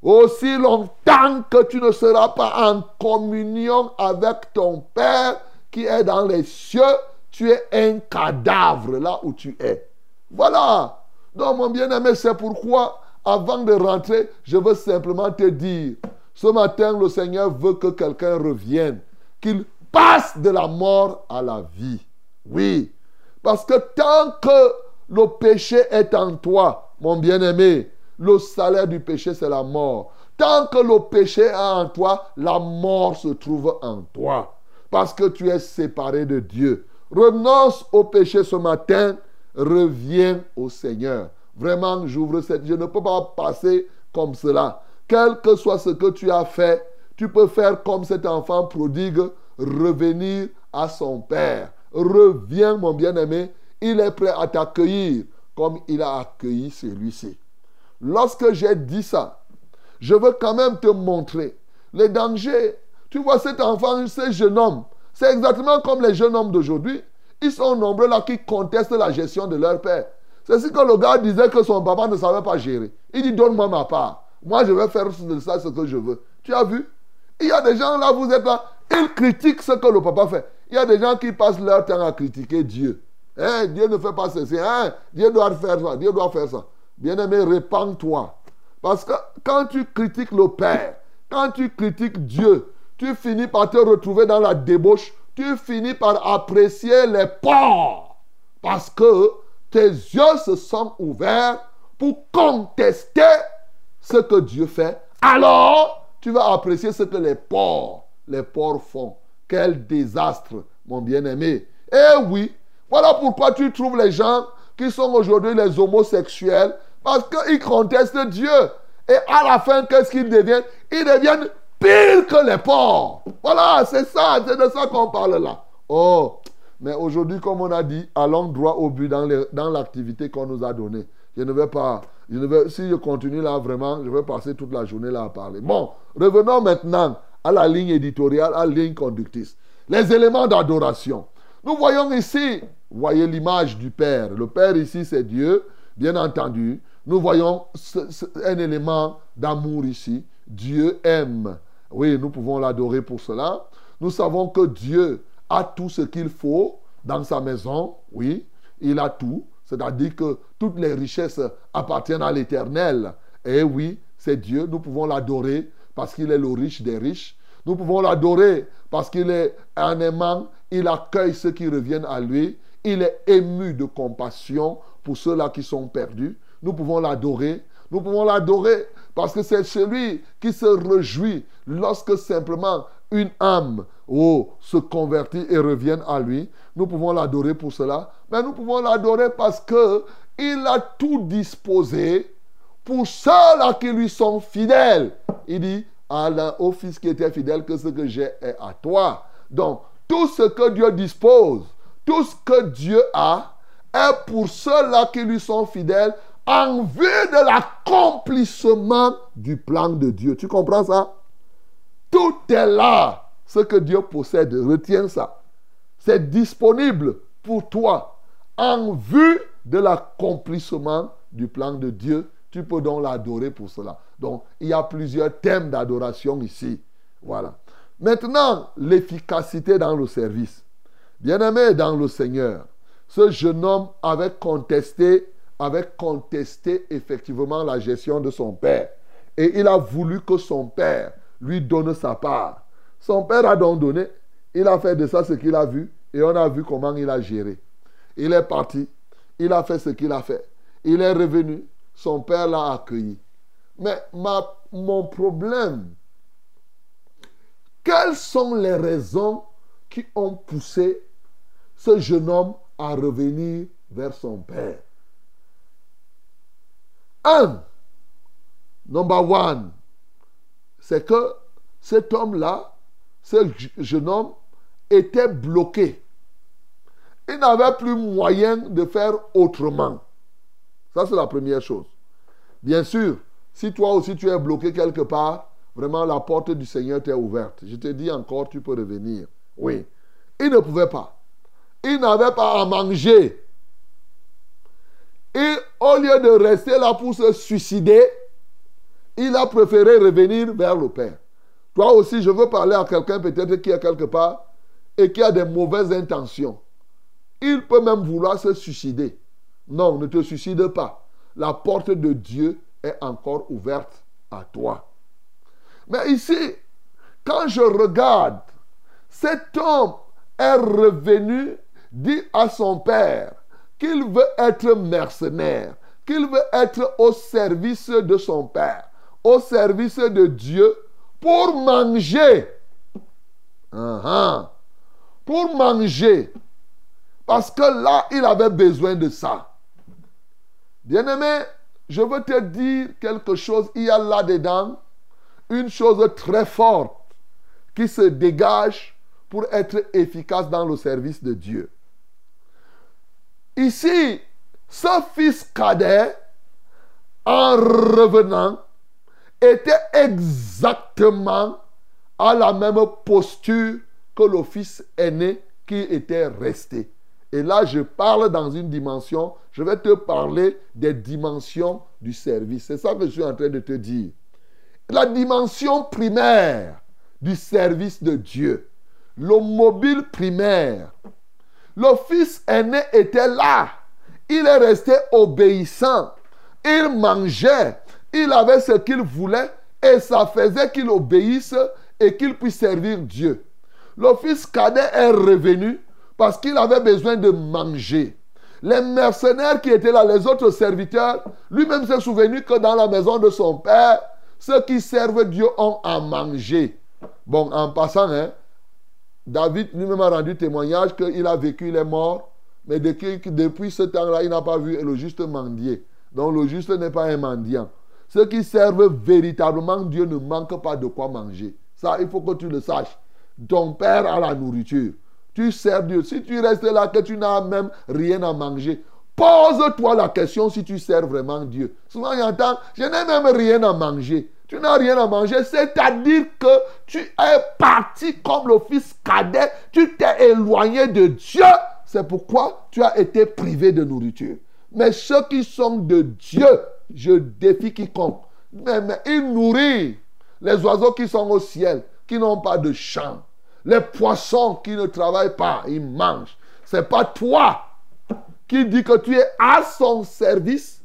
Aussi longtemps que tu ne seras pas en communion avec ton Père qui est dans les cieux, tu es un cadavre là où tu es. Voilà. Donc mon bien-aimé, c'est pourquoi, avant de rentrer, je veux simplement te dire, ce matin, le Seigneur veut que quelqu'un revienne, qu'il passe de la mort à la vie. Oui. Parce que tant que le péché est en toi, mon bien-aimé, le salaire du péché, c'est la mort. Tant que le péché est en toi, la mort se trouve en toi. Parce que tu es séparé de Dieu. Renonce au péché ce matin. Reviens au Seigneur. Vraiment, j'ouvre cette... Je ne peux pas passer comme cela. Quel que soit ce que tu as fait, tu peux faire comme cet enfant prodigue, revenir à son Père. Reviens, mon bien-aimé. Il est prêt à t'accueillir comme il a accueilli celui-ci. Lorsque j'ai dit ça, je veux quand même te montrer les dangers. Tu vois cet enfant, ce jeune homme, c'est exactement comme les jeunes hommes d'aujourd'hui. Ils sont nombreux là qui contestent la gestion de leur père. C'est ce que le gars disait que son papa ne savait pas gérer. Il dit donne-moi ma part. Moi je vais faire de ça ce que je veux. Tu as vu? Il y a des gens là, vous êtes là, ils critiquent ce que le papa fait. Il y a des gens qui passent leur temps à critiquer Dieu. Hein, Dieu ne fait pas ceci. Hein, Dieu doit faire ça. Dieu doit faire ça. Bien-aimé, répands-toi. Parce que quand tu critiques le Père, quand tu critiques Dieu, tu finis par te retrouver dans la débauche. Tu finis par apprécier les porcs. Parce que tes yeux se sont ouverts pour contester ce que Dieu fait. Alors, tu vas apprécier ce que les porcs, les porcs font. Quel désastre, mon bien-aimé. Eh oui, voilà pourquoi tu trouves les gens qui sont aujourd'hui les homosexuels, parce qu'ils contestent Dieu. Et à la fin, qu'est-ce qu'ils deviennent? Ils deviennent pire que les porcs. Voilà, c'est ça, c'est de ça qu'on parle là. Oh, mais aujourd'hui, comme on a dit, allons droit au but dans l'activité qu'on nous a donnée. Je ne vais pas, je ne vais, si je continue là vraiment, je vais passer toute la journée là à parler. Bon, revenons maintenant à la ligne éditoriale, à la ligne conductrice. Les éléments d'adoration. Nous voyons ici, voyez l'image du Père. Le Père ici, c'est Dieu, bien entendu. Nous voyons un élément d'amour ici. Dieu aime. Oui, nous pouvons l'adorer pour cela. Nous savons que Dieu a tout ce qu'il faut dans sa maison. Oui, il a tout. C'est-à-dire que toutes les richesses appartiennent à l'Éternel. Et oui, c'est Dieu. Nous pouvons l'adorer parce qu'il est le riche des riches. Nous pouvons l'adorer parce qu'il est un aimant. Il accueille ceux qui reviennent à lui. Il est ému de compassion pour ceux-là qui sont perdus nous pouvons l'adorer. Nous pouvons l'adorer parce que c'est celui qui se réjouit lorsque simplement une âme oh, se convertit et revient à lui. Nous pouvons l'adorer pour cela. Mais nous pouvons l'adorer parce que il a tout disposé pour ceux-là qui lui sont fidèles. Il dit à au fils qui était fidèle que ce que j'ai est à toi. Donc, tout ce que Dieu dispose, tout ce que Dieu a, est pour ceux-là qui lui sont fidèles en vue de l'accomplissement du plan de Dieu. Tu comprends ça? Tout est là. Ce que Dieu possède, retiens ça. C'est disponible pour toi en vue de l'accomplissement du plan de Dieu. Tu peux donc l'adorer pour cela. Donc, il y a plusieurs thèmes d'adoration ici. Voilà. Maintenant, l'efficacité dans le service. Bien-aimé dans le Seigneur, ce jeune homme avait contesté avait contesté effectivement la gestion de son père. Et il a voulu que son père lui donne sa part. Son père a donc donné. Il a fait de ça ce qu'il a vu. Et on a vu comment il a géré. Il est parti. Il a fait ce qu'il a fait. Il est revenu. Son père l'a accueilli. Mais ma, mon problème, quelles sont les raisons qui ont poussé ce jeune homme à revenir vers son père? Un, number one, c'est que cet homme-là, ce jeune homme, était bloqué. Il n'avait plus moyen de faire autrement. Ça, c'est la première chose. Bien sûr, si toi aussi tu es bloqué quelque part, vraiment la porte du Seigneur t'est ouverte. Je te dis encore, tu peux revenir. Oui. Il ne pouvait pas. Il n'avait pas à manger. Et au lieu de rester là pour se suicider, il a préféré revenir vers le Père. Toi aussi, je veux parler à quelqu'un peut-être qui est quelque part et qui a des mauvaises intentions. Il peut même vouloir se suicider. Non, ne te suicide pas. La porte de Dieu est encore ouverte à toi. Mais ici, quand je regarde, cet homme est revenu, dit à son père qu'il veut être mercenaire, qu'il veut être au service de son père, au service de Dieu pour manger. Uh-huh. Pour manger. Parce que là, il avait besoin de ça. Bien-aimé, je veux te dire quelque chose. Il y a là-dedans une chose très forte qui se dégage pour être efficace dans le service de Dieu. Ici, ce fils cadet, en revenant, était exactement à la même posture que le fils aîné qui était resté. Et là, je parle dans une dimension, je vais te parler des dimensions du service. C'est ça que je suis en train de te dire. La dimension primaire du service de Dieu, le mobile primaire. Le fils aîné était là. Il est resté obéissant. Il mangeait. Il avait ce qu'il voulait et ça faisait qu'il obéisse et qu'il puisse servir Dieu. Le fils cadet est revenu parce qu'il avait besoin de manger. Les mercenaires qui étaient là, les autres serviteurs, lui-même s'est souvenu que dans la maison de son père, ceux qui servent Dieu ont à manger. Bon, en passant, hein, David lui-même a rendu témoignage qu'il a vécu, il est mort, mais depuis, depuis ce temps-là, il n'a pas vu le juste mendier. Donc le juste n'est pas un mendiant. Ceux qui servent véritablement Dieu ne manquent pas de quoi manger. Ça, il faut que tu le saches. Ton père a la nourriture. Tu sers Dieu. Si tu restes là, que tu n'as même rien à manger, pose-toi la question si tu sers vraiment Dieu. Souvent, il entend, je n'ai même rien à manger. Tu n'as rien à manger, c'est-à-dire que tu es parti comme le fils cadet, tu t'es éloigné de Dieu. C'est pourquoi tu as été privé de nourriture. Mais ceux qui sont de Dieu, je défie quiconque. Mais, mais il nourrit les oiseaux qui sont au ciel, qui n'ont pas de champ. Les poissons qui ne travaillent pas, ils mangent. Ce n'est pas toi qui dis que tu es à son service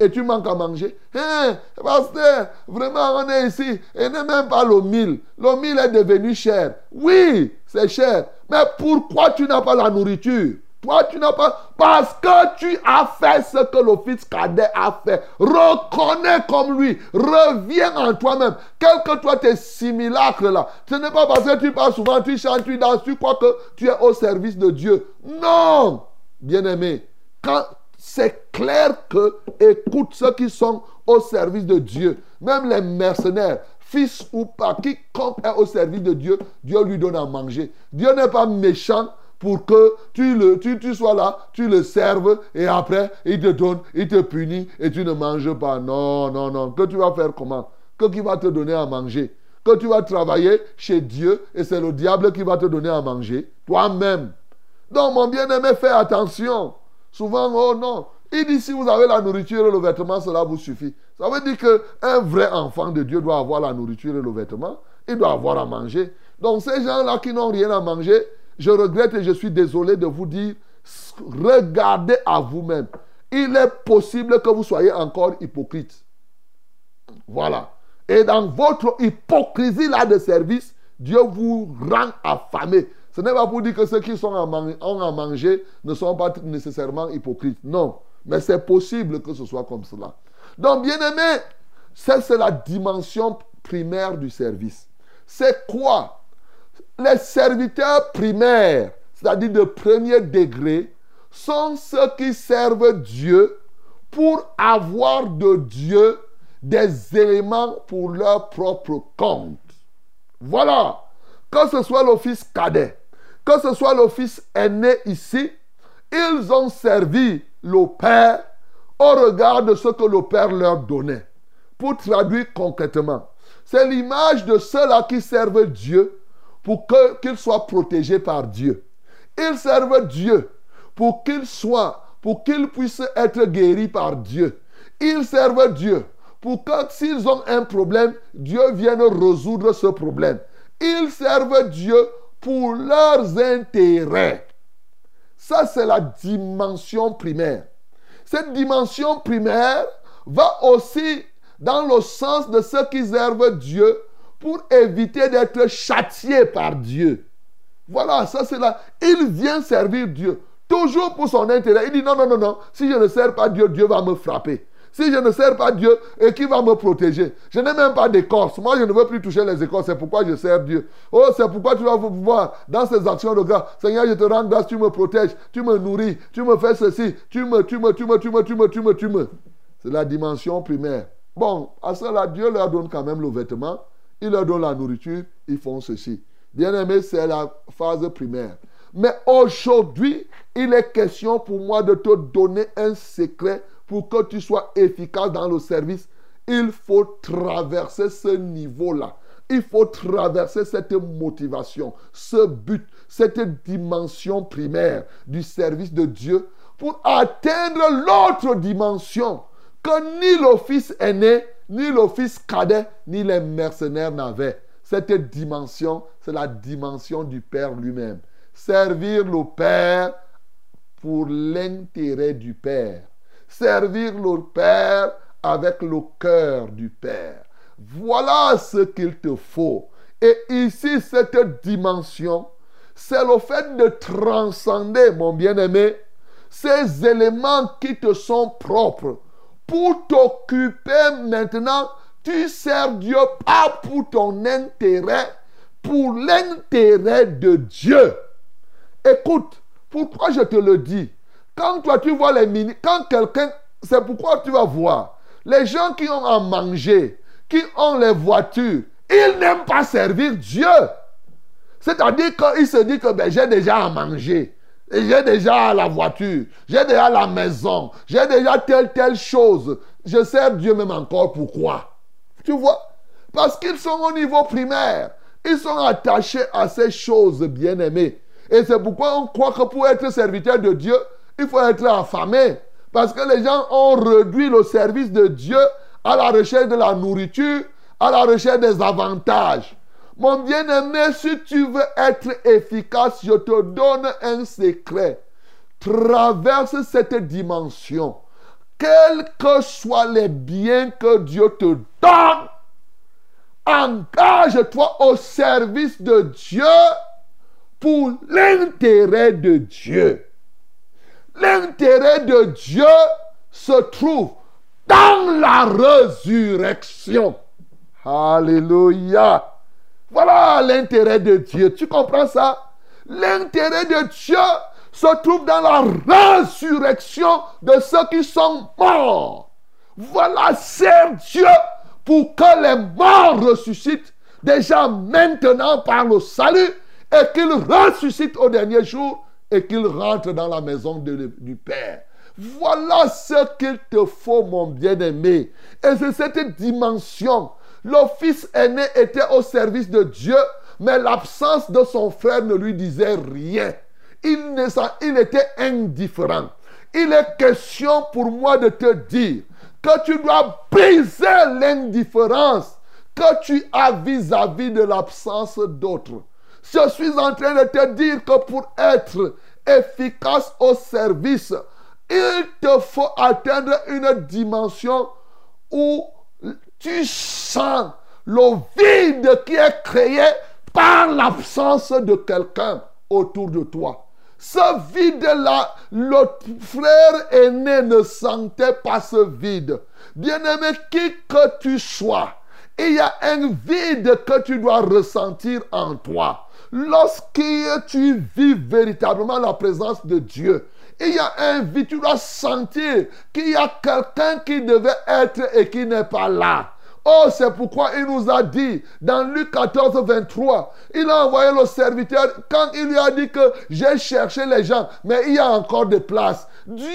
et tu manques à manger. Hein, pasteur, vraiment, on est ici et n'est même pas le mille. Le mille est devenu cher. Oui, c'est cher. Mais pourquoi tu n'as pas la nourriture? Toi, tu n'as pas. Parce que tu as fait ce que le fils cadet a fait. Reconnais comme lui. Reviens en toi-même. Quel que toi tes simulacres là. Ce n'est pas parce que tu parles souvent, tu chantes, tu danses, tu crois que tu es au service de Dieu. Non! Bien-aimé, quand c'est clair que, écoute ceux qui sont au service de Dieu, même les mercenaires, fils ou pas, quiconque est au service de Dieu, Dieu lui donne à manger. Dieu n'est pas méchant pour que tu, sois là, tu le serves et après, il te donne, il te punit et tu ne manges pas. Non, non, non. Que tu vas faire comment? Que qui va te donner à manger? Que tu vas travailler chez Dieu et c'est le diable qui va te donner à manger? Toi-même. Donc, mon bien-aimé, fais attention. Souvent, oh non. Il dit si vous avez la nourriture et le vêtement, cela vous suffit. Ça veut dire qu'un vrai enfant de Dieu doit avoir la nourriture et le vêtement. Il doit avoir à manger. Donc, ces gens-là qui n'ont rien à manger, je regrette et je suis désolé de vous dire, regardez à vous-même. il est possible que vous soyez encore hypocrite. Voilà. Et dans votre hypocrisie là de service, Dieu vous rend affamé. Ce n'est pas pour dire que ceux qui sont ont à manger ne sont pas nécessairement hypocrites. Non. Mais c'est possible que ce soit comme cela. Donc, bien aimé, c'est la dimension primaire du service. C'est quoi Les serviteurs primaires, c'est-à-dire de premier degré, sont ceux qui servent Dieu pour avoir de Dieu des éléments pour leur propre compte. Voilà. Que ce soit l'office cadet, que ce soit l'office aîné ici, ils ont servi le Père au regard de ce que le Père leur donnait. Pour traduire concrètement, c'est l'image de ceux-là qui servent Dieu pour qu'ils soient protégés par Dieu. Ils servent Dieu pour qu'ils soient, pour qu'ils puissent être guéris par Dieu. Ils servent Dieu pour que s'ils ont un problème, Dieu vienne résoudre ce problème. Ils servent Dieu pour leurs intérêts. Ça, c'est la dimension primaire. Cette dimension primaire va aussi dans le sens de ceux qui servent Dieu pour éviter d'être châtiés par Dieu. Voilà, ça c'est là. Il vient servir Dieu. Toujours pour son intérêt. Il dit non, non, non, non. Si je ne sers pas Dieu, Dieu va me frapper. Si je ne sers pas Dieu, et qui va me protéger? Je n'ai même pas d'écorce. Moi, je ne veux plus toucher les écorces. C'est pourquoi je sers Dieu. Oh, c'est pourquoi tu vas pouvoir, dans ces actions de grâce, Seigneur, je te rends grâce, tu me protèges, tu me nourris, tu me fais ceci, tu me, tu me, tu me, tu me, tu me, tu me, tu me. C'est la dimension primaire. Bon, à cela, Dieu leur donne quand même le vêtement, il leur donne la nourriture, ils font ceci. Bien aimé, c'est la phase primaire. Mais aujourd'hui, il est question pour moi de te donner un secret pour que tu sois efficace dans le service. Il faut traverser ce niveau-là. Il faut traverser cette motivation, ce but, cette dimension primaire du service de Dieu pour atteindre l'autre dimension que ni l'office aîné, ni l'office cadet, ni les mercenaires n'avaient. Cette dimension, c'est la dimension du Père lui-même. Servir le Père pour l'intérêt du Père. Servir le Père avec le cœur du Père. Voilà ce qu'il te faut. Et ici, cette dimension, c'est le fait de transcender, mon bien-aimé, ces éléments qui te sont propres pour t'occuper maintenant. Tu sers Dieu pas pour ton intérêt, pour l'intérêt de Dieu. Écoute, pourquoi je te le dis? Quand toi tu vois les mini, quand quelqu'un, c'est pourquoi tu vas voir les gens qui ont à manger, qui ont les voitures, ils n'aiment pas servir Dieu. C'est-à-dire qu'ils se disent que ben, j'ai déjà à manger. J'ai déjà la voiture, j'ai déjà la maison, j'ai déjà telle, telle chose. Je sers Dieu même encore. Pourquoi Tu vois? Parce qu'ils sont au niveau primaire. Ils sont attachés à ces choses bien-aimées. Et c'est pourquoi on croit que pour être serviteur de Dieu, il faut être affamé. Parce que les gens ont réduit le service de Dieu à la recherche de la nourriture, à la recherche des avantages. Mon bien-aimé, si tu veux être efficace, je te donne un secret. Traverse cette dimension. Quels que soient les biens que Dieu te donne, engage-toi au service de Dieu pour l'intérêt de Dieu. L'intérêt de Dieu se trouve dans la résurrection. Alléluia. Voilà l'intérêt de Dieu. Tu comprends ça? L'intérêt de Dieu se trouve dans la résurrection de ceux qui sont morts. Voilà, c'est Dieu pour que les morts ressuscitent déjà maintenant par le salut et qu'ils ressuscitent au dernier jour et qu'ils rentrent dans la maison du Père. Voilà ce qu'il te faut, mon bien-aimé. Et c'est cette dimension. Le fils aîné était au service de Dieu, mais l'absence de son frère ne lui disait rien. Il, ne était indifférent. Il est question pour moi de te dire que tu dois briser l'indifférence que tu as vis-à-vis de l'absence d'autres. Je suis en train de te dire que pour être efficace au service, il te faut atteindre une dimension où tu sens le vide qui est créé par l'absence de quelqu'un autour de toi. Ce vide-là, le frère aîné ne sentait pas ce vide. Bien-aimé, qui que tu sois, il y a un vide que tu dois ressentir en toi. Lorsque tu vis véritablement la présence de Dieu, il y a un vide, tu dois sentir qu'il y a quelqu'un qui devait être et qui n'est pas là. Oh, c'est pourquoi il nous a dit dans Luc 14, 23, il a envoyé le serviteur quand il lui a dit que j'ai cherché les gens, mais il y a encore des places. Dieu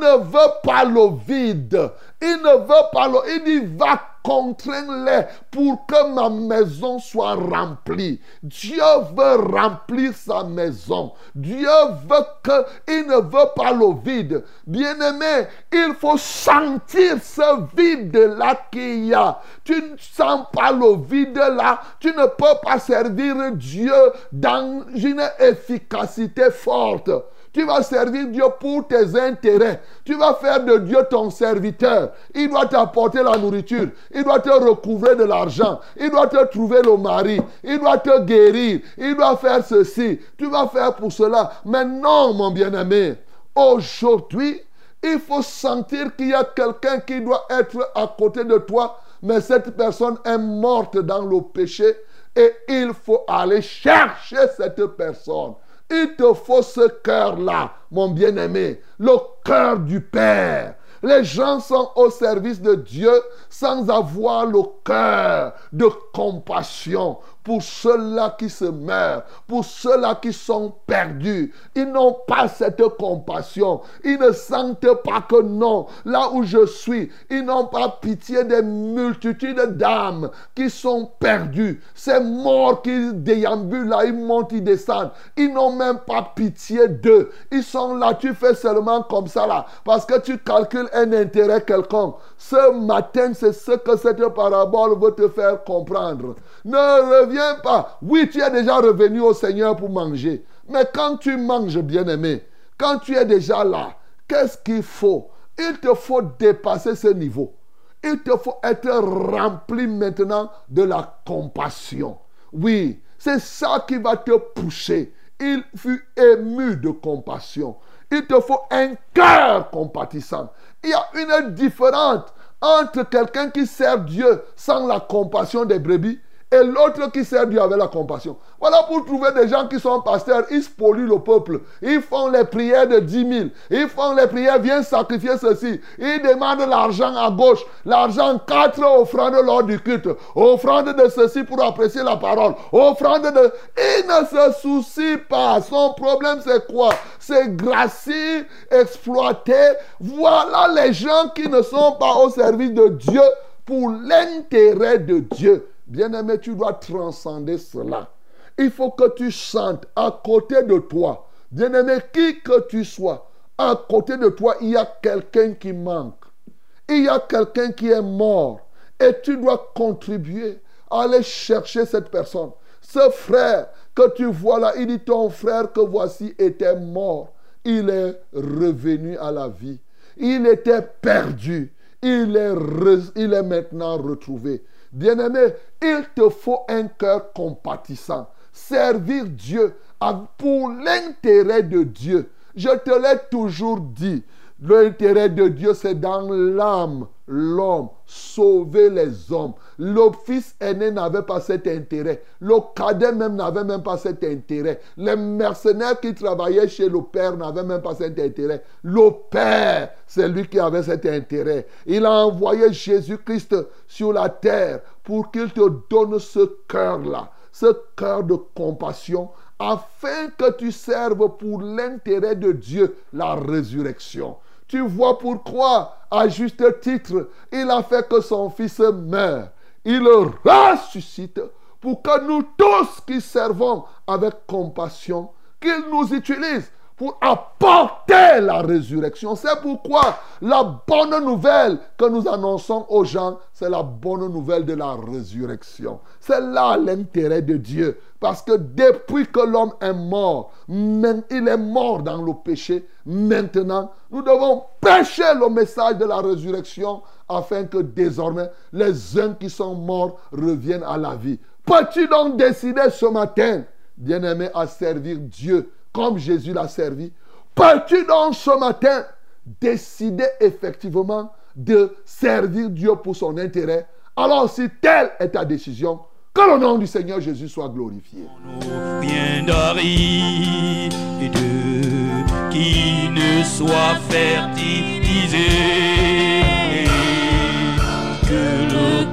ne veut pas le vide. Il ne veut pas le... Il dit, va contrains-les pour que ma maison soit remplie. Dieu veut remplir sa maison. Dieu veut que, il ne veut pas le vide. Bien-aimé, il faut sentir ce vide-là qu'il y a. Tu ne sens pas le vide-là. Tu ne peux pas servir Dieu dans une efficacité forte. Tu vas servir Dieu pour tes intérêts. Tu vas faire de Dieu ton serviteur. Il doit t'apporter la nourriture. Il doit te recouvrir de l'argent. Il doit te trouver le mari. Il doit te guérir. Il doit faire ceci. Tu vas faire pour cela. Mais non, mon bien-aimé. Aujourd'hui, il faut sentir qu'il y a quelqu'un qui doit être à côté de toi. Mais cette personne est morte dans le péché. Et il faut aller chercher cette personne. Il te faut ce cœur-là, mon bien-aimé, le cœur du Père. Les gens sont au service de Dieu sans avoir le cœur de compassion pour ceux-là qui se meurent, pour ceux-là qui sont perdus. Ils n'ont pas cette compassion. Ils ne sentent pas que non, là où je suis, ils n'ont pas pitié des multitudes d'âmes qui sont perdues. Ces morts qui déambulent là, ils montent, ils descendent. Ils n'ont même pas pitié d'eux. Ils sont là, tu fais seulement comme ça là, parce que tu calcules un intérêt quelconque. Ce matin, c'est ce que cette parabole veut te faire comprendre. Ne reviens pas. Oui, tu es déjà revenu au Seigneur pour manger. Mais quand tu manges, bien-aimé, quand tu es déjà là, qu'est-ce qu'il faut? Il te faut dépasser ce niveau. Il te faut être rempli maintenant de la compassion. Oui, c'est ça qui va te pousser. Il fut ému de compassion. Il te faut un cœur compatissant. Il y a une différence entre quelqu'un qui sert Dieu sans la compassion des brebis et l'autre qui sert Dieu avec la compassion. Voilà pour trouver des gens qui sont pasteurs, ils polluent le peuple. Ils font les prières de 10 000. Ils font les prières, viens sacrifier ceci. Ils demandent l'argent à gauche. L'argent, quatre offrandes lors du culte. Offrande de ceci pour apprécier la parole. Offrande de... Il ne se soucie pas. Son problème, c'est quoi? C'est gracier, exploiter. Voilà les gens qui ne sont pas au service de Dieu pour l'intérêt de Dieu. Bien-aimé, tu dois transcender cela. Il faut que tu sentes à côté de toi, bien-aimé, qui que tu sois, à côté de toi, il y a quelqu'un qui manque. Il y a quelqu'un qui est mort. Et tu dois contribuer à aller chercher cette personne. Ce frère que tu vois là, il dit ton frère que voici était mort. Il est revenu à la vie. Il était perdu. Il est, il est maintenant retrouvé. Bien-aimé, il te faut un cœur compatissant. Servir Dieu pour l'intérêt de Dieu. Je te l'ai toujours dit. L'intérêt de Dieu, c'est dans l'âme, l'homme, sauver les hommes. Le fils aîné n'avait pas cet intérêt. Le cadet même n'avait même pas cet intérêt. Les mercenaires qui travaillaient chez le père n'avaient même pas cet intérêt. Le père, c'est lui qui avait cet intérêt. Il a envoyé Jésus-Christ sur la terre pour qu'il te donne ce cœur-là, ce cœur de compassion, afin que tu serves pour l'intérêt de Dieu la résurrection. Tu vois pourquoi, à juste titre, il a fait que son fils meure. Il ressuscite pour que nous tous qui servons avec compassion, qu'il nous utilise pour apporter la résurrection. C'est pourquoi la bonne nouvelle que nous annonçons aux gens, c'est la bonne nouvelle de la résurrection. C'est là l'intérêt de Dieu. Parce que depuis que l'homme est mort, il est mort dans le péché. Maintenant, nous devons prêcher le message de la résurrection afin que désormais les uns qui sont morts reviennent à la vie. Peux-tu donc décider ce matin, bien-aimé, à servir Dieu comme Jésus l'a servi? Peux-tu donc ce matin décider effectivement de servir Dieu pour son intérêt? Alors si telle est ta décision, que le nom du Seigneur Jésus soit glorifié. Ne soit fertilisé,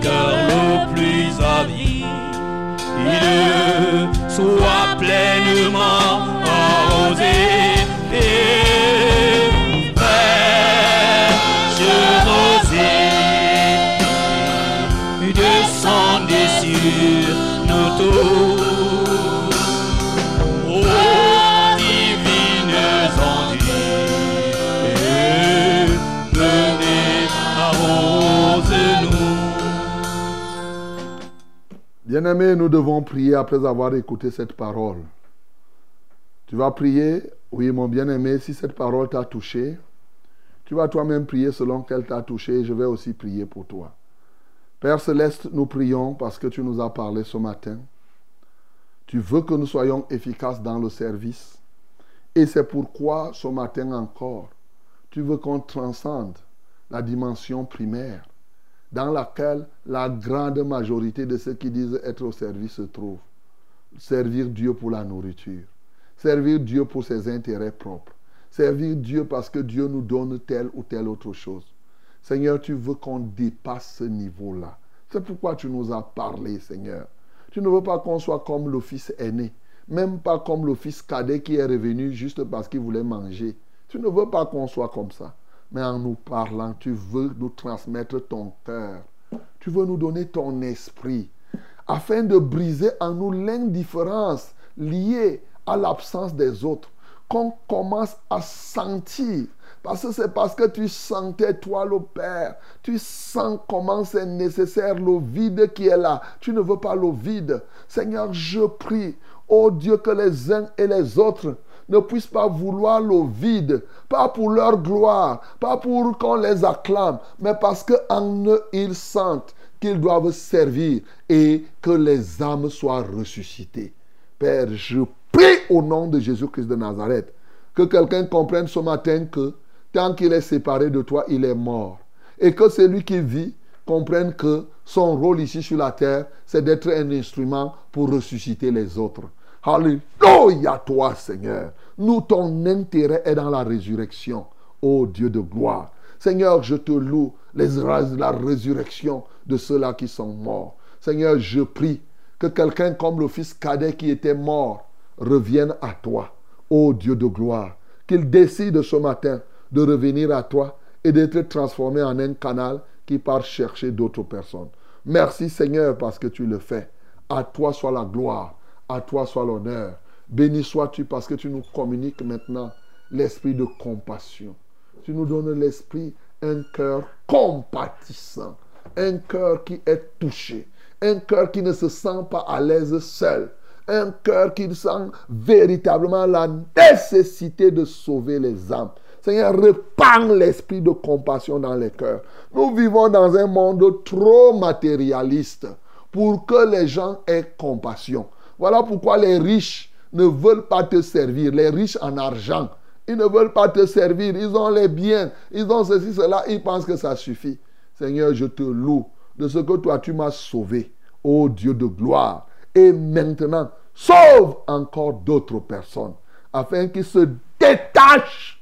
cœur le plus avide soit pleinement arrosé. Descendez sur nos tours. Bien-aimés, nous devons prier après avoir écouté cette parole. Tu vas prier, oui mon bien-aimé, si cette parole t'a touché, tu vas toi-même prier selon qu'elle t'a touché et je vais aussi prier pour toi. Père céleste, nous prions parce que tu nous as parlé ce matin. Tu veux que nous soyons efficaces dans le service. Et c'est pourquoi ce matin encore, tu veux qu'on transcende la dimension primaire dans laquelle la grande majorité de ceux qui disent être au service se trouvent. Servir Dieu pour la nourriture. Servir Dieu pour ses intérêts propres. Servir Dieu parce que Dieu nous donne telle ou telle autre chose. Seigneur, tu veux qu'on dépasse ce niveau-là. C'est pourquoi tu nous as parlé, Seigneur. Tu ne veux pas qu'on soit comme le fils aîné, même pas comme le fils cadet qui est revenu juste parce qu'il voulait manger. Tu ne veux pas qu'on soit comme ça. Mais en nous parlant, tu veux nous transmettre ton cœur. Tu veux nous donner ton esprit afin de briser en nous l'indifférence liée à l'absence des autres. Qu'on commence à sentir. Parce que c'est parce que tu sentais, toi, le Père. Tu sens comment c'est nécessaire le vide qui est là. Tu ne veux pas le vide. Seigneur, je prie, oh Dieu, que les uns et les autres ne puissent pas vouloir le vide, pas pour leur gloire, pas pour qu'on les acclame, mais parce qu'en eux, ils sentent qu'ils doivent servir et que les âmes soient ressuscitées. Père, je prie au nom de Jésus-Christ de Nazareth que quelqu'un comprenne ce matin que tant qu'il est séparé de toi, il est mort. Et que celui qui vit comprenne que son rôle ici sur la terre, c'est d'être un instrument pour ressusciter les autres. Alléluia toi, Seigneur. Nous, ton intérêt est dans la résurrection. Ô Dieu de gloire. Seigneur, je te loue les, la résurrection de ceux-là qui sont morts. Seigneur, je prie que quelqu'un comme le fils cadet qui était mort revienne à toi. Ô Dieu de gloire. Qu'il décide ce matin de revenir à toi et d'être transformé en un canal qui part chercher d'autres personnes. Merci Seigneur parce que tu le fais. À toi soit la gloire. À toi soit l'honneur. Béni sois-tu parce que tu nous communiques maintenant l'esprit de compassion. Tu nous donnes l'esprit, un cœur compatissant, un cœur qui est touché, un cœur qui ne se sent pas à l'aise seul, un cœur qui sent véritablement la nécessité de sauver les âmes. Seigneur, répands l'esprit de compassion dans les cœurs. Nous vivons dans un monde trop matérialiste pour que les gens aient compassion. Voilà pourquoi les riches ne veulent pas te servir. Les riches en argent, ils ne veulent pas te servir. Ils ont les biens, ils ont ceci, cela, ils pensent que ça suffit. Seigneur, je te loue de ce que toi tu m'as sauvé, ô Dieu de gloire. Et maintenant, sauve encore d'autres personnes afin qu'ils se détachent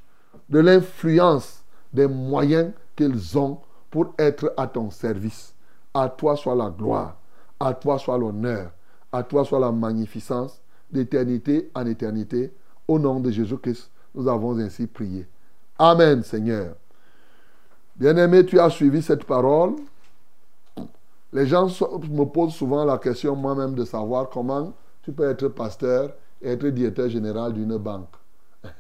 de l'influence des moyens qu'ils ont pour être à ton service. À toi soit la gloire, à toi soit l'honneur, à toi soit la magnificence d'éternité en éternité. Au nom de Jésus-Christ, nous avons ainsi prié. Amen, Seigneur. Bien-aimé, tu as suivi cette parole. Les gens me posent souvent la question moi-même de savoir comment tu peux être pasteur et être directeur général d'une banque.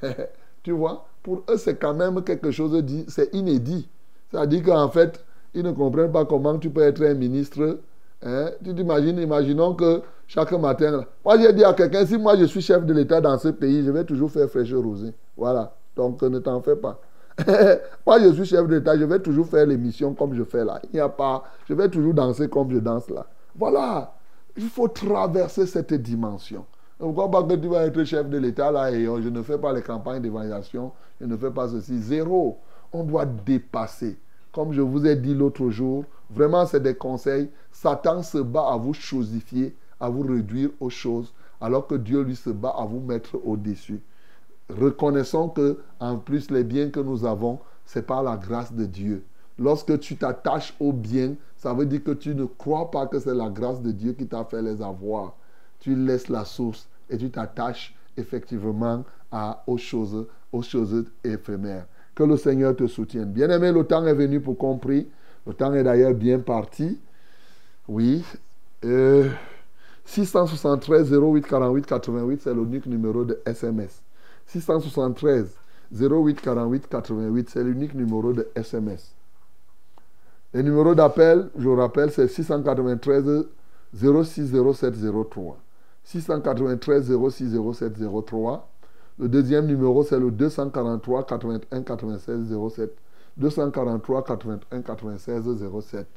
tu vois, pour eux, c'est quand même quelque chose c'est inédit. C'est-à-dire qu'en fait, ils ne comprennent pas comment tu peux être un ministre. Hein. Tu t'imagines, imaginons que chaque matin, moi j'ai dit à quelqu'un, si moi je suis chef de l'État dans ce pays, je vais toujours faire fraîcheur rosée. Voilà. Donc ne t'en fais pas. moi je suis chef de l'État, je vais toujours faire l'émission comme je fais là. Il n'y a pas, je vais toujours danser comme je danse là. Voilà. Il faut traverser cette dimension. Pourquoi pas que tu vas être chef de l'État là et je ne fais pas les campagnes d'évaluation, je ne fais pas ceci. Zéro. On doit dépasser. Comme je vous ai dit l'autre jour, vraiment c'est des conseils. Satan se bat à vous chosifier, à vous réduire aux choses, alors que Dieu lui se bat à vous mettre au-dessus. Reconnaissons que en plus les biens que nous avons, c'est par la grâce de Dieu. Lorsque tu t'attaches aux biens, ça veut dire que tu ne crois pas que c'est la grâce de Dieu qui t'a fait les avoir. Tu laisses la source et tu t'attaches effectivement à, aux, choses, aux choses éphémères. Que le Seigneur te soutienne. Bien aimé, le temps est venu pour compris. Le temps est d'ailleurs bien parti. Oui. Euh, 673 08 48 88, c'est l'unique numéro de SMS. 673 08 48 88, c'est l'unique numéro de SMS. Le numéro d'appel, je rappelle, c'est 693 06 07 03. 693 06 07 03. Le deuxième numéro, c'est le 243 81 96 07. 243 81 96 07.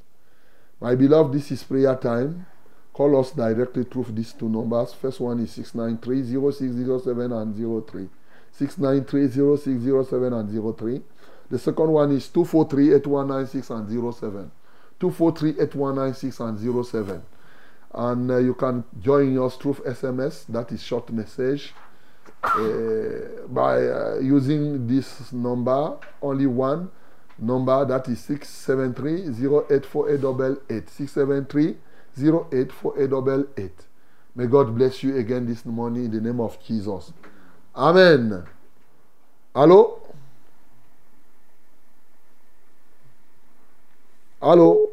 My beloved, this is prayer time. Call us directly through these two numbers. First one is 693 0607 and 03. 693 0607 and 03. The second one is 243 8196 and 07. 243 8196 and 07. And uh, you can join us through SMS, that is short message, uh, by uh, using this number, only one number, that is 673 084888. 673 084888. May God bless you again this morning in the name of Jesus. Amen. Allô? Allô?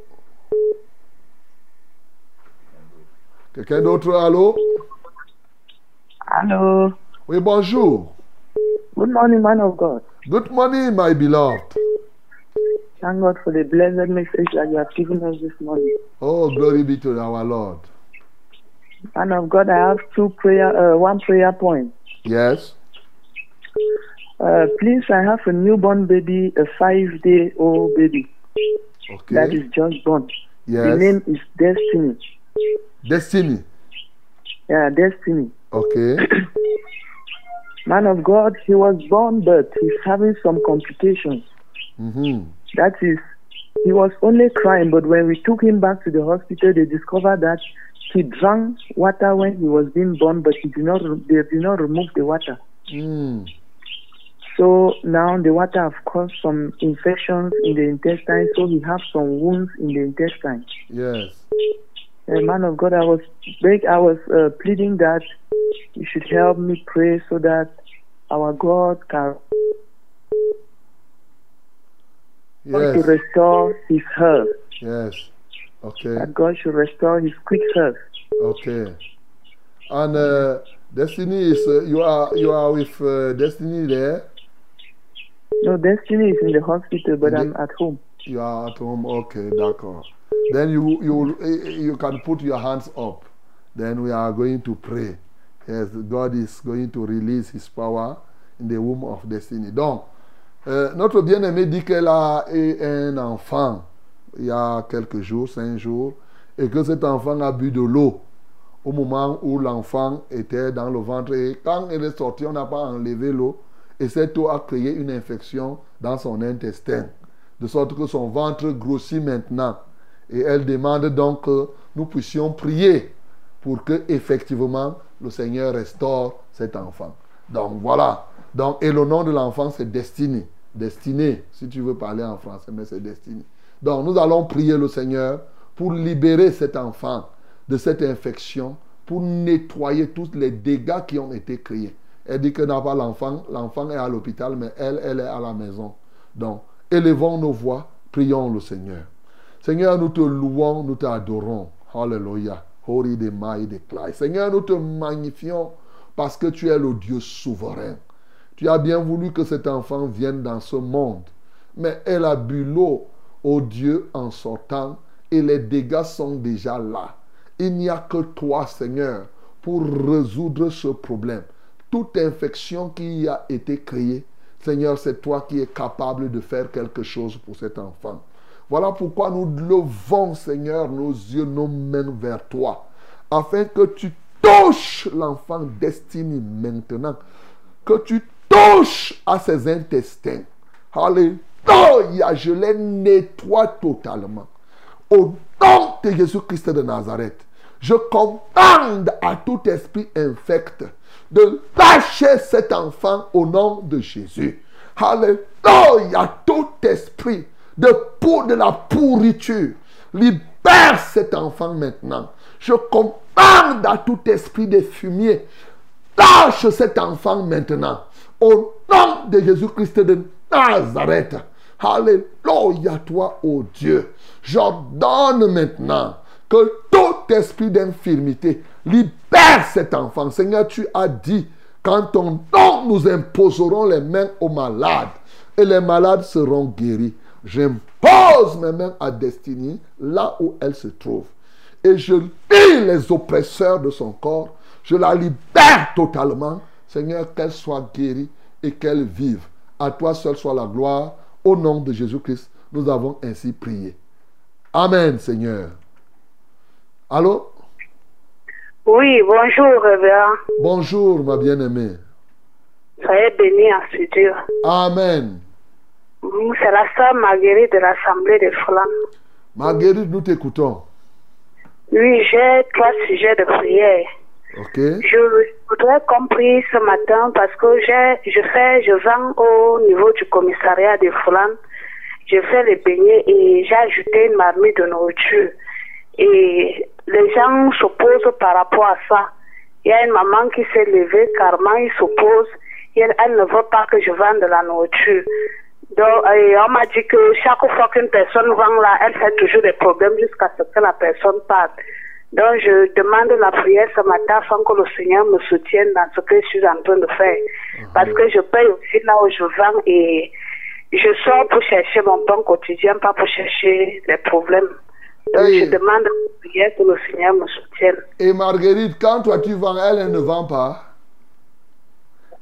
Quelqu'un d'autre, allô? Hello. Oui, bonjour. Good morning, man of God. Good morning, my beloved. Thank God for the blessed message that you have given us this morning. Oh, glory be to our Lord. Man of God, I have two prayer, uh, one prayer point. Yes. Uh, please, I have a newborn baby, a five-day-old baby Okay. that is just born. Yes. The name is Destiny. Destiny. Yeah, Destiny. Okay. Man of God, he was born, but he's having some complications. hmm That is, he was only crying, but when we took him back to the hospital, they discovered that he drank water when he was being born, but he did not, they did not remove the water. Mm. So now the water have caused some infections in the intestine, so he has some wounds in the intestine. Yes. Uh, man of God, I was beg, I was uh, pleading that you should help me pray so that our God can to restore his health. Yes. Okay. That God should restore his quick health. Okay. And uh, Destiny is uh, you are you are with uh, Destiny there. No, Destiny is in the hospital, but the- I'm at home. You are at home. Okay, d'accord. Then you you you can put your hands up. Then we are going to pray. Yes, God is going to release His power in the womb of Destiny. Donc, euh, notre bien-aimé dit qu'elle a eu un enfant il y a quelques jours, cinq jours, et que cet enfant a bu de l'eau au moment où l'enfant était dans le ventre. Et quand elle est sortie, on n'a pas enlevé l'eau. Et cette eau a créé une infection dans son intestin. De sorte que son ventre grossit maintenant. Et elle demande donc que nous puissions prier pour que effectivement le Seigneur restaure cet enfant. Donc voilà. Donc, et le nom de l'enfant, c'est Destiné. Destiné, si tu veux parler en français, mais c'est Destiné. Donc nous allons prier le Seigneur pour libérer cet enfant de cette infection, pour nettoyer tous les dégâts qui ont été créés. Elle dit que n'a pas l'enfant, l'enfant est à l'hôpital, mais elle, elle est à la maison. Donc, élevons nos voix, prions le Seigneur. Seigneur, nous te louons, nous t'adorons. Alléluia. Hori de. Seigneur, nous te magnifions parce que tu es le Dieu souverain. Tu as bien voulu que cet enfant vienne dans ce monde. Mais elle a bu l'eau, au Dieu, en sortant, et les dégâts sont déjà là. Il n'y a que toi, Seigneur, pour résoudre ce problème. Toute infection qui a été créée, Seigneur, c'est toi qui es capable de faire quelque chose pour cet enfant. Voilà pourquoi nous levons, Seigneur, nos yeux, nos mains vers toi, afin que tu touches l'enfant destiné maintenant, que tu touches à ses intestins. Alléluia, je les nettoie totalement. Au nom de Jésus-Christ de Nazareth, je commande à tout esprit infect de lâcher cet enfant au nom de Jésus. Alléluia, tout esprit de, de la pourriture, libère cet enfant maintenant. Je commande à tout esprit de fumier, lâche cet enfant maintenant. Au nom de Jésus-Christ de Nazareth. Alléluia, toi, ô Dieu. J'ordonne maintenant que tout esprit d'infirmité libère cet enfant. Seigneur, tu as dit, quand ton nom nous imposerons les mains aux malades et les malades seront guéris. J'impose mes mains à Destinée là où elle se trouve. Et je lis les oppresseurs de son corps. Je la libère totalement. Seigneur, qu'elle soit guérie et qu'elle vive. À toi seul soit la gloire. Au nom de Jésus-Christ, nous avons ainsi prié. Amen, Seigneur. Allô? Oui, bonjour, révérend. Bonjour, ma bien-aimée. Soyez béni en ce Dieu. Amen. C'est la sœur Marguerite de l'Assemblée de Flamme. Marguerite, nous t'écoutons. Oui, j'ai trois sujets de prière. Ok. Je voudrais qu'on prie ce matin parce que je fais, je vends au niveau du commissariat de Foulan. Je fais les beignets et j'ai ajouté une marmite de nourriture. Et les gens s'opposent par rapport à ça. Il y a une maman qui s'est levée carrément, il s'oppose. Elle, elle ne veut pas que je vende de la nourriture. Donc, et on m'a dit que chaque fois qu'une personne vend là, elle fait toujours des problèmes jusqu'à ce que la personne parte. Donc, je demande la prière ce matin afin que le Seigneur me soutienne dans ce que je suis en train de faire. Parce que je paye aussi là où je vends et je sors pour chercher mon pain quotidien, pas pour chercher les problèmes. Donc, Et- je demande la prière que le Seigneur me soutienne. Et Marguerite, quand toi tu vends, elle, elle ne vend pas?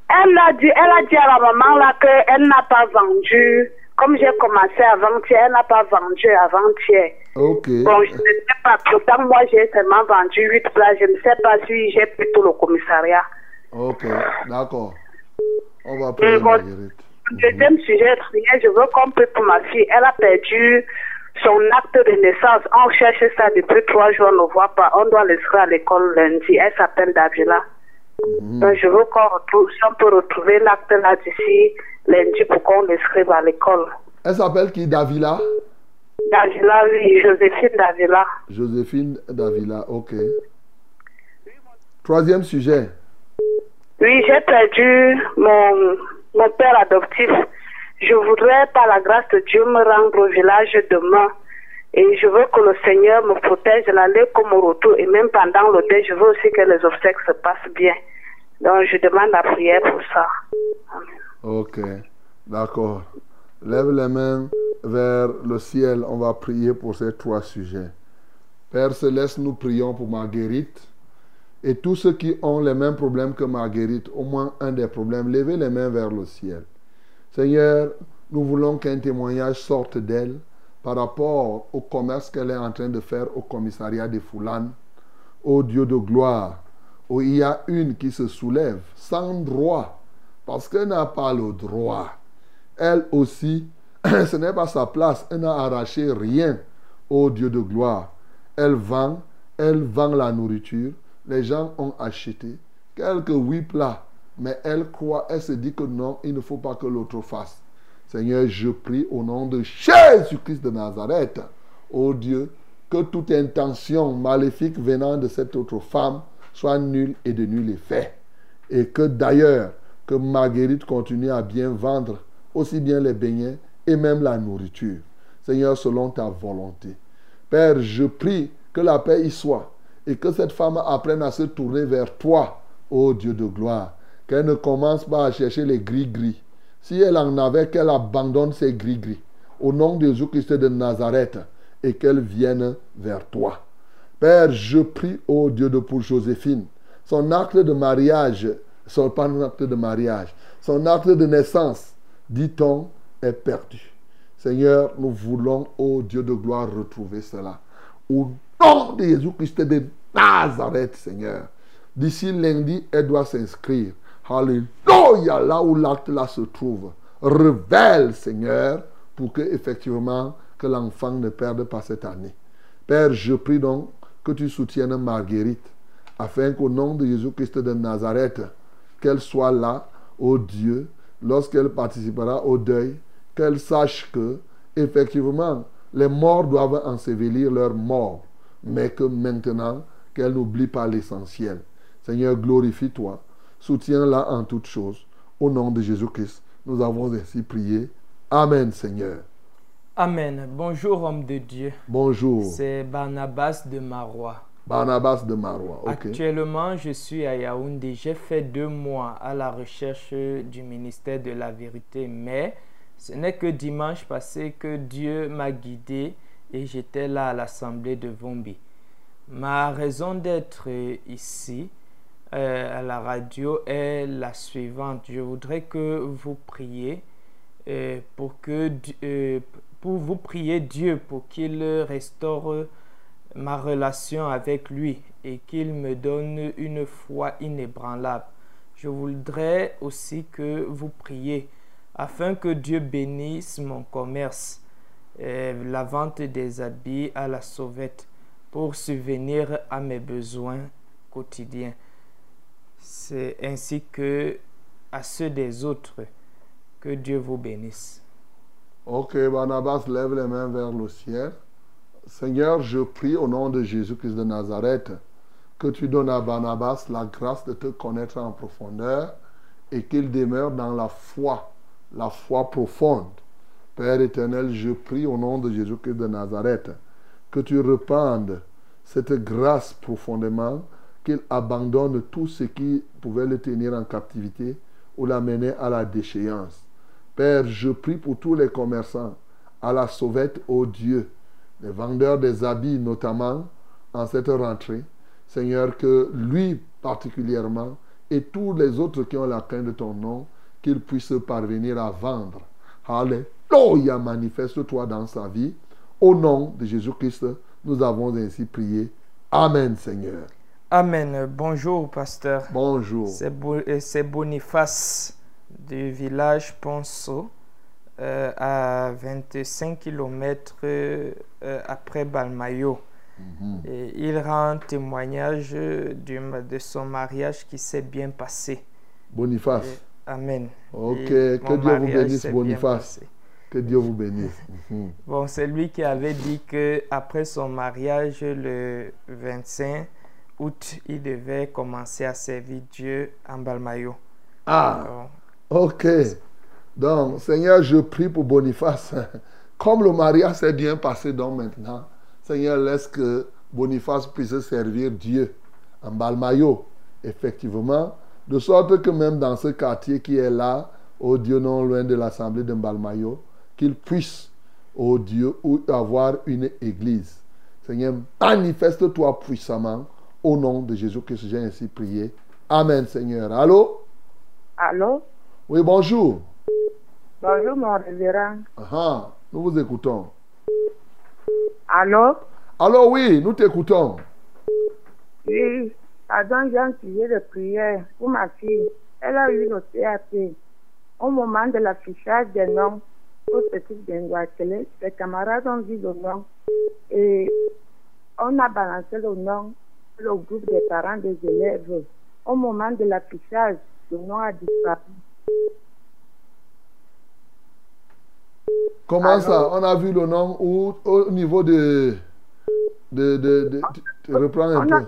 Elle a dit, elle a dit à la maman là qu'elle n'a pas vendu. Comme j'ai commencé avant-hier, elle n'a pas vendu avant-hier. Bon, je ne sais pas. Pourtant, moi, j'ai seulement vendu 8 places. Je ne sais pas si j'ai pris tout le commissariat. Ok, d'accord. On va Et bon. Deuxième sujet je veux qu'on prie pour ma fille. Elle a perdu son acte de naissance. On cherche ça depuis trois jours, on ne voit pas. On doit l'inscrire à l'école lundi. Elle s'appelle Davila. Donc, je veux qu'on retrouve, si on peut retrouver l'acte là d'ici lundi pour qu'on l'inscrive à l'école. Elle s'appelle qui Davila? Davila, oui, Joséphine Davila. Joséphine Davila, ok. Troisième sujet. Oui, j'ai perdu mon, mon père adoptif. Je voudrais, par la grâce de Dieu, me rendre au village demain. Et je veux que le Seigneur me protège l'aller comme au retour. Et même pendant deuil, je veux aussi que les obsèques se passent bien. Donc, je demande la prière pour ça. Amen. Ok, d'accord. Lève les mains vers le ciel. On va prier pour ces trois sujets. Père Céleste, nous prions pour Marguerite et tous ceux qui ont les mêmes problèmes que Marguerite, au moins un des problèmes. Levez les mains vers le ciel. Seigneur, nous voulons qu'un témoignage sorte d'elle par rapport au commerce qu'elle est en train de faire au commissariat de Foulane. Ô Dieu de gloire, où il y a une qui se soulève sans droit, parce qu'elle n'a pas le droit. Elle aussi, ce n'est pas sa place, elle n'a arraché rien. Ô Dieu de gloire, elle vend, elle vend la nourriture, les gens ont acheté quelques huit plats, mais elle croit, elle se dit que non, il ne faut pas que l'autre fasse. Seigneur, je prie au nom de Jésus-Christ de Nazareth, ô Dieu, que toute intention maléfique venant de cette autre femme soit nulle et de nul effet. Et que d'ailleurs, que Marguerite continue à bien vendre aussi bien les beignets et même la nourriture. Seigneur, selon ta volonté. Père, je prie que la paix y soit et que cette femme apprenne à se tourner vers toi, ô Dieu de gloire, qu'elle ne commence pas à chercher les gris-gris. Si elle en avait, qu'elle abandonne ses gris-gris. Au nom de Jésus-Christ de Nazareth et qu'elle vienne vers toi. Père, je prie, au Dieu de pour Joséphine, son acte de mariage, son acte de mariage, son acte de naissance, dit-on, est perdu. Seigneur, nous voulons, ô Dieu de gloire, retrouver cela. Au nom de Jésus-Christ de Nazareth, Seigneur. D'ici lundi, elle doit s'inscrire. Alléluia, là où l'acte là se trouve. Révèle, Seigneur, pour que effectivement que l'enfant ne perde pas cette année. Père, je prie donc que tu soutiennes Marguerite, afin qu'au nom de Jésus-Christ de Nazareth, qu'elle soit là, ô Dieu, lorsqu'elle participera au deuil, qu'elle sache que, effectivement, les morts doivent ensevelir leurs morts, mais que maintenant, qu'elle n'oublie pas l'essentiel. Seigneur, glorifie-toi, soutiens-la en toutes choses. Au nom de Jésus-Christ, nous avons ainsi prié. Amen, Seigneur. Amen. Bonjour, homme de Dieu. Bonjour. C'est Barnabas de Marois. Barnabas de Marois. ok. Actuellement, je suis à Yaoundé. J'ai fait deux mois à la recherche du ministère de la vérité, mais ce n'est que dimanche passé que Dieu m'a guidé et j'étais là à l'assemblée de Vombi. Ma raison d'être ici euh, à la radio est la suivante. Je voudrais que vous priez euh, pour que euh, pour vous prier Dieu pour qu'il restaure ma relation avec lui et qu'il me donne une foi inébranlable. Je voudrais aussi que vous priez afin que Dieu bénisse mon commerce, euh, la vente des habits à la sauvette pour subvenir à mes besoins quotidiens. Ainsi que à ceux des autres. Que Dieu vous bénisse. Ok, Barnabas lève les mains vers le ciel. Seigneur, je prie au nom de Jésus-Christ de Nazareth que tu donnes à Barnabas la grâce de te connaître en profondeur et qu'il demeure dans la foi, la foi profonde. Père éternel, je prie au nom de Jésus-Christ de Nazareth que tu rependes cette grâce profondément, qu'il abandonne tout ce qui pouvait le tenir en captivité ou l'amener à la déchéance. Père, je prie pour tous les commerçants, à la sauvette, ô Dieu, les vendeurs des habits notamment, en cette rentrée. Seigneur, que lui particulièrement et tous les autres qui ont la crainte de ton nom, qu'ils puissent parvenir à vendre. Alléluia, manifeste-toi dans sa vie. Au nom de Jésus-Christ, nous avons ainsi prié. Amen, Seigneur. Amen. Bonjour, pasteur. Bonjour. C'est euh, Boniface du village Ponceau, euh, à 25 km après Balmayo. Mhm. Et il rend témoignage du- de son mariage qui s'est bien passé. Boniface. Et- Amen. Ok, Et que Dieu vous bénisse, Boniface. Que Dieu vous bénisse. Mhm. Bon, c'est lui qui avait dit que après son mariage, le 25 août, il devait commencer à servir Dieu en Balmayo. Ah, Alors, ok. Donc, Seigneur, je prie pour Boniface. Comme le mariage s'est bien passé donc maintenant, Seigneur, laisse que Boniface puisse servir Dieu en Balmayo, effectivement, de sorte que même dans ce quartier qui est là, au Dieu non loin de l'assemblée de Balmayo, qu'il puisse, au Dieu, ou- avoir une église. Seigneur, manifeste-toi puissamment au nom de Jésus-Christ. J'ai ainsi prié. Amen, Seigneur. Allô? Allô? Oui, bonjour. Bonjour, mon révérend. Ah, nous vous écoutons. Allô? Alors oui, nous t'écoutons. Oui, pardon, j'ai un sujet de prière pour ma fille. Elle a eu le CAP. Au moment de l'affichage des noms au petit Benguatele, ses camarades ont vu le nom et on a balancé le nom le groupe des parents des élèves. Au moment de l'affichage, le nom a disparu. Comment Alors ça? On a vu le nom au niveau de... de, de, de- un On a, peu.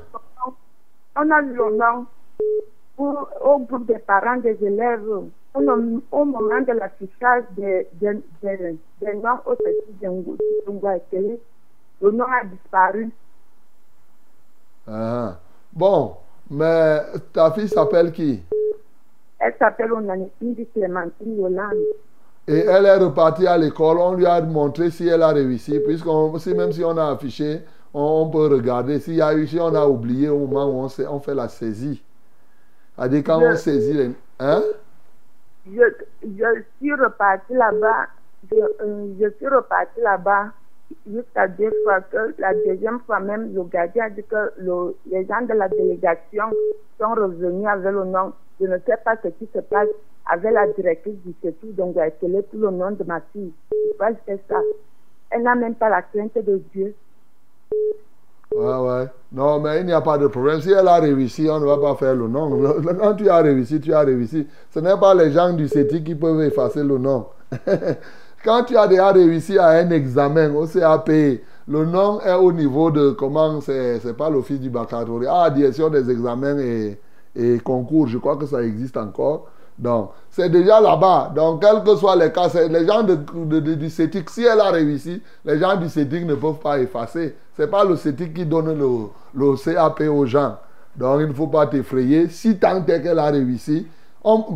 on a vu le nom pour- au groupe des parents des élèves au, moment de l'affichage des, des, des, des noms au petit. Le nom a disparu. Ah, Bon, mais ta fille s'appelle qui? Elle s'appelle Onanitindi Clémentine Yolande. Et elle est repartie à l'école, on lui a montré si elle a réussi, puisqu'on, si même si on a affiché, on, on peut regarder. S'il y a eu, si on a oublié au moment où on, sait- on fait la saisie. C'est-à-dire quand on saisit les... Hein? Je, je suis repartie là-bas. Je, euh, je suis repartie là-bas jusqu'à deux fois que la deuxième fois même, le gardien a dit que le- les gens de la délégation sont revenus avec le nom. Je ne sais pas ce qui se passe avec la directrice du CETU, donc j'ai appelé tout le nom de ma fille. Pourquoi je fais ça Elle n'a même pas la crainte de Dieu. Ouais, ouais. Non, mais il n'y a pas de problème. Si elle a réussi, on ne va pas faire le nom. Quand tu as réussi, tu as réussi. Ce n'est pas les gens du CETI qui peuvent effacer le nom. Quand tu as déjà réussi à un examen au CAP, le nom est au niveau de comment c'est, c'est pas l'office du baccalauréat, ah, direction des examens et, concours. Je crois que ça existe encore. Donc, c'est déjà là-bas. Donc, quels que soient les cas, les gens de, du CETIC, si elle a réussi, les gens du CETIC ne peuvent pas effacer. Ce n'est pas le CETIC qui donne le, le CAP aux gens. Donc, il ne faut pas t'effrayer. Si tant est qu'elle a réussi.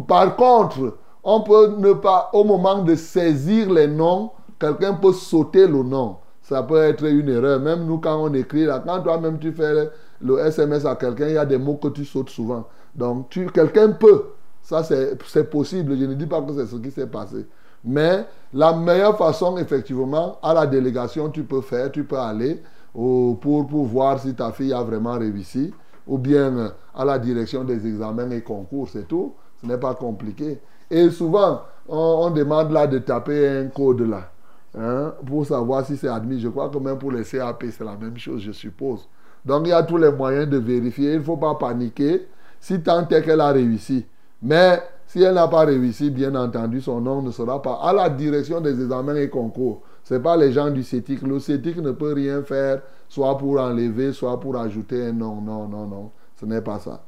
Par contre, on peut ne pas, au moment de saisir les noms, quelqu'un peut sauter le nom. Ça peut être une erreur. Même nous, quand on écrit, là, quand toi-même tu fais le SMS à quelqu'un, il y a des mots que tu sautes souvent. Donc, quelqu'un peut. Ça, c'est possible. Je ne dis pas que c'est ce qui s'est passé. Mais la meilleure façon, effectivement, à la délégation, tu peux faire, tu peux aller pour, pour voir si ta fille a vraiment réussi. Ou bien euh, à la direction des examens et concours, c'est tout. Ce n'est pas compliqué. Et souvent, on, demande là de taper un code là. hein, pour savoir si c'est admis. Je crois que même pour les CAP, c'est la même chose, je suppose. Donc, il y a tous les moyens de vérifier. Il ne faut pas paniquer si tant est qu'elle a réussi. Mais si elle n'a pas réussi, bien entendu, son nom ne sera pas à la direction des examens et concours. Ce n'est pas les gens du CETIC. Le CETIC ne peut rien faire, soit pour enlever, soit pour ajouter un nom. Non, non, non. Ce n'est pas ça.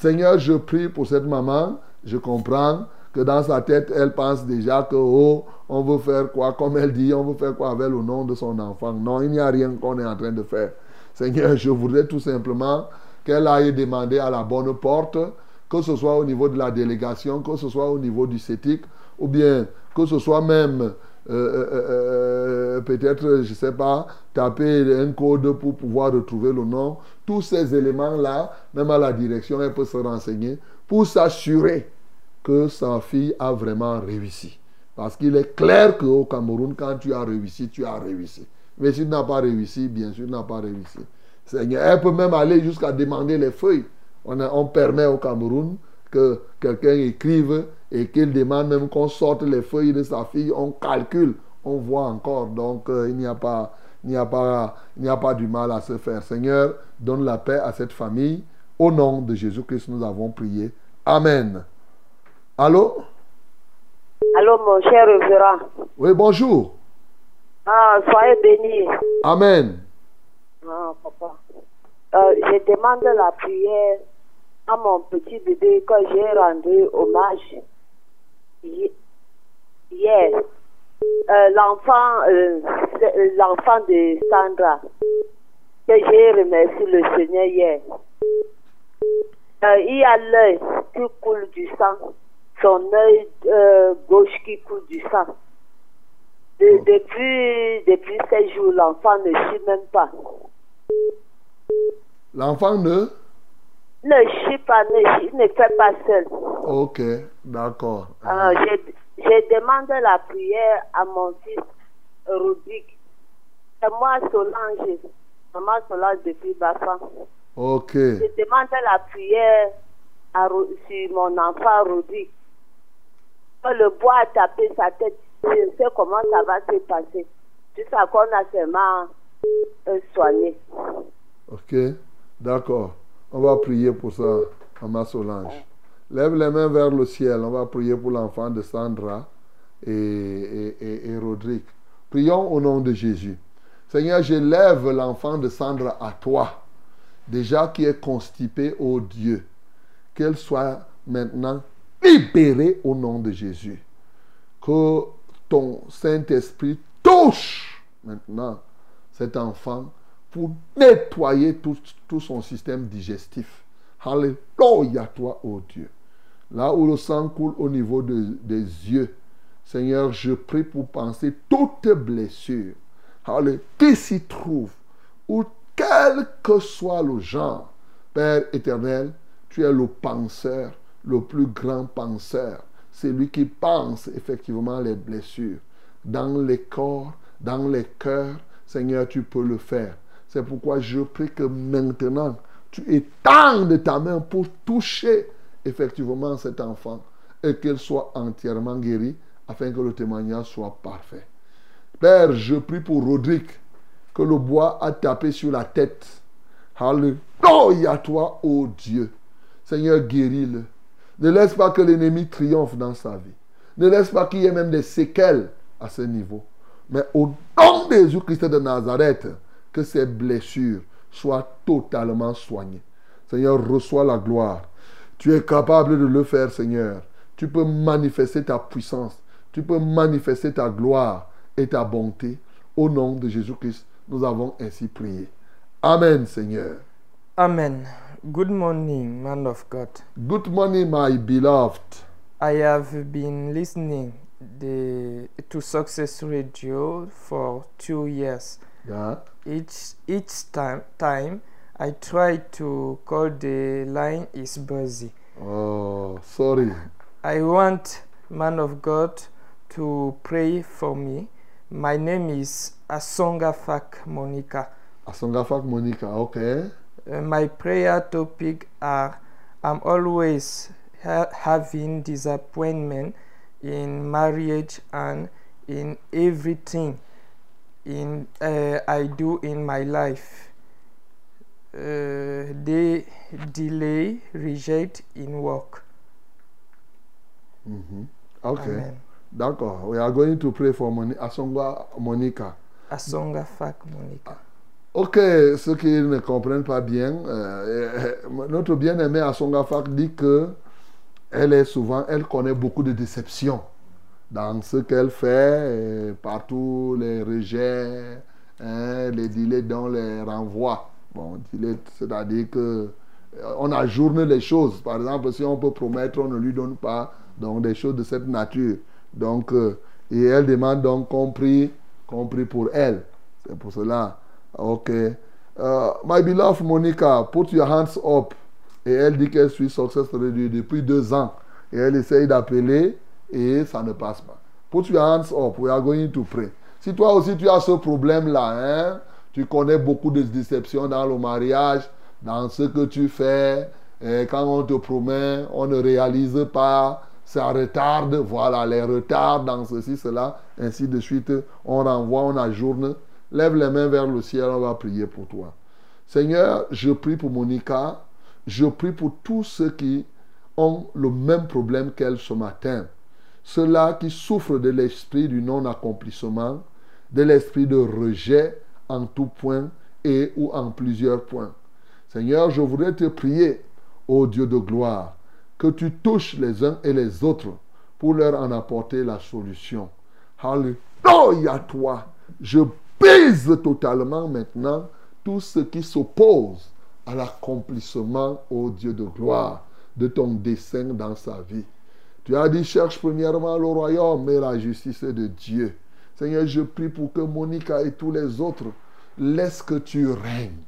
Seigneur, je prie pour cette maman. Je comprends que dans sa tête, elle pense déjà que, oh, on veut faire quoi, comme elle dit, on veut faire quoi avec le nom de son enfant? Non, il n'y a rien qu'on est en train de faire. Seigneur, je voudrais tout simplement qu'elle aille demander à la bonne porte, que ce soit au niveau de la délégation, que ce soit au niveau du CETIC, ou bien que ce soit même, euh, euh, euh, peut-être, je ne sais pas, taper un code pour pouvoir retrouver le nom. Tous ces éléments-là, même à la direction, elle peut se renseigner pour s'assurer que sa fille a vraiment réussi. Parce qu'il est clair qu'au Cameroun, quand tu as réussi, tu as réussi. Mais si tu n'as pas réussi, bien sûr, n'as pas réussi. Seigneur, elle peut même aller jusqu'à demander les feuilles. On, a- on permet au Cameroun que quelqu'un écrive et qu'il demande même qu'on sorte les feuilles de sa fille. On calcule, on voit encore. Donc, euh, il n'y a pas, il n'y a pas, il n'y a pas du mal à se faire. Seigneur, donne la paix à cette famille. Au nom de Jésus-Christ, nous avons prié. Amen. Allô? Allô, mon cher révérend. Oui, bonjour. Ah, soyez bénis. Amen. Ah, papa. Euh, je demande la prière à mon petit bébé que j'ai rendu hommage hi- hier. Euh, l'enfant, euh, l'enfant de Sandra, que j'ai remercié le Seigneur hier. Il a l'œil qui coule du sang, son œil euh, gauche qui coule du sang. De- depuis, depuis ces jours, l'enfant ne chie même pas. L'enfant ne? Ne chie pas, ne, chie, ne fait pas seul. Ok, d'accord. Euh, je, je demande la prière à mon fils Rubic. C'est moi Solange, maman Solange depuis Bafan. Ok. Je demande la prière à, sur mon enfant Rubic. Le bois a tapé sa tête, je sais comment ça va se passer. Jusqu'à qu'on a seulement euh, soigné. Ok, d'accord. On va prier pour ça, Maman Solange. Lève les mains vers le ciel. On va prier pour l'enfant de Sandra et, et. Prions au nom de Jésus. Seigneur, je lève l'enfant de Sandra à toi, déjà qui est constipé, ô Dieu. Qu'elle soit maintenant libérée au nom de Jésus. Que ton Saint-Esprit touche maintenant cet enfant pour nettoyer tout, son système digestif. Alléluia, toi, ô Dieu. Là où le sang coule au niveau de- des yeux. Seigneur, je prie pour penser toute blessure. Allez, qui s'y trouve, ou quel que soit le genre, Père éternel, tu es le penseur, le plus grand penseur. C'est lui qui pense effectivement les blessures. Dans les corps, dans les cœurs, Seigneur, tu peux le faire. C'est pourquoi je prie que maintenant, tu étendes ta main pour toucher effectivement cet enfant et qu'il soit entièrement guéri afin que le témoignage soit parfait. Père, je prie pour Rodrigue que le bois a tapé sur la tête. Alléluia toi, ô Dieu. Seigneur, guéris-le. Ne laisse pas que l'ennemi triomphe dans sa vie. Ne laisse pas qu'il y ait même des séquelles à ce niveau. Mais au nom de Jésus-Christ de Nazareth, que ces blessures soient totalement soignées. Seigneur, reçois la gloire. Tu es capable de le faire, Seigneur. Tu peux manifester ta puissance. Tu peux manifester ta gloire et ta bonté. Au nom de Jésus-Christ, nous avons ainsi prié. Amen, Seigneur. Amen. Good morning, man of God. Good morning, my beloved. I have been listening the, to Success Radio for two years. Yeah. Each each time time I try to call the line is busy. Oh, sorry. I want man of God to pray for me. My name is Asonga Fak Monica. Asongafak Monica, okay. Uh, my prayer topic are I'm always ha- having disappointment in marriage and in everything in uh, I do in my life. Uh, they delay, reject in work. Mhm. Okay. Amen. D'accord. We are going to pray for Moni- Asonga Monica. Asonga Fak Monica. Ok, ceux qui ne comprennent pas bien, euh, euh, notre bien-aimé Asonga Fak dit que elle est souvent, elle connaît beaucoup de déceptions dans ce qu'elle fait, et partout les rejets, hein, les délais dans les renvois. Bon, c'est-à-dire que euh, on ajourne les choses. Par exemple, si on peut promettre, on ne lui donne pas donc des choses de cette nature. Donc, euh, et elle demande donc compris, compris pour elle. C'est pour cela. Ok. Euh, my beloved Monica, put your hands up. Et elle dit qu'elle suit Success Radio depuis deux ans. Et elle essaye d'appeler et ça ne passe pas. Put your hands up. We are going to pray. Si toi aussi tu as ce problème-là, hein, tu connais beaucoup de déceptions dans le mariage, dans ce que tu fais, quand on te promet, on ne réalise pas, ça retarde, voilà, les retards dans ceci, cela, ainsi de suite, on renvoie, on ajourne. Lève les mains vers le ciel, on va prier pour toi. Seigneur, je prie pour Monica, je prie pour tous ceux qui ont le même problème qu'elle ce matin. Ceux-là qui souffrent de l'esprit du non-accomplissement, de l'esprit de rejet en tout point et ou en plusieurs points. Seigneur, je voudrais te prier, ô Dieu de gloire, que tu touches les uns et les autres pour leur en apporter la solution. Alléluia toi. Brise totalement maintenant tout ce qui s'oppose à l'accomplissement, ô Dieu de gloire, de ton dessein dans sa vie. Tu as dit, cherche premièrement le royaume et la justice de Dieu. Seigneur, je prie pour que Monica et tous les autres laissent que tu règnes.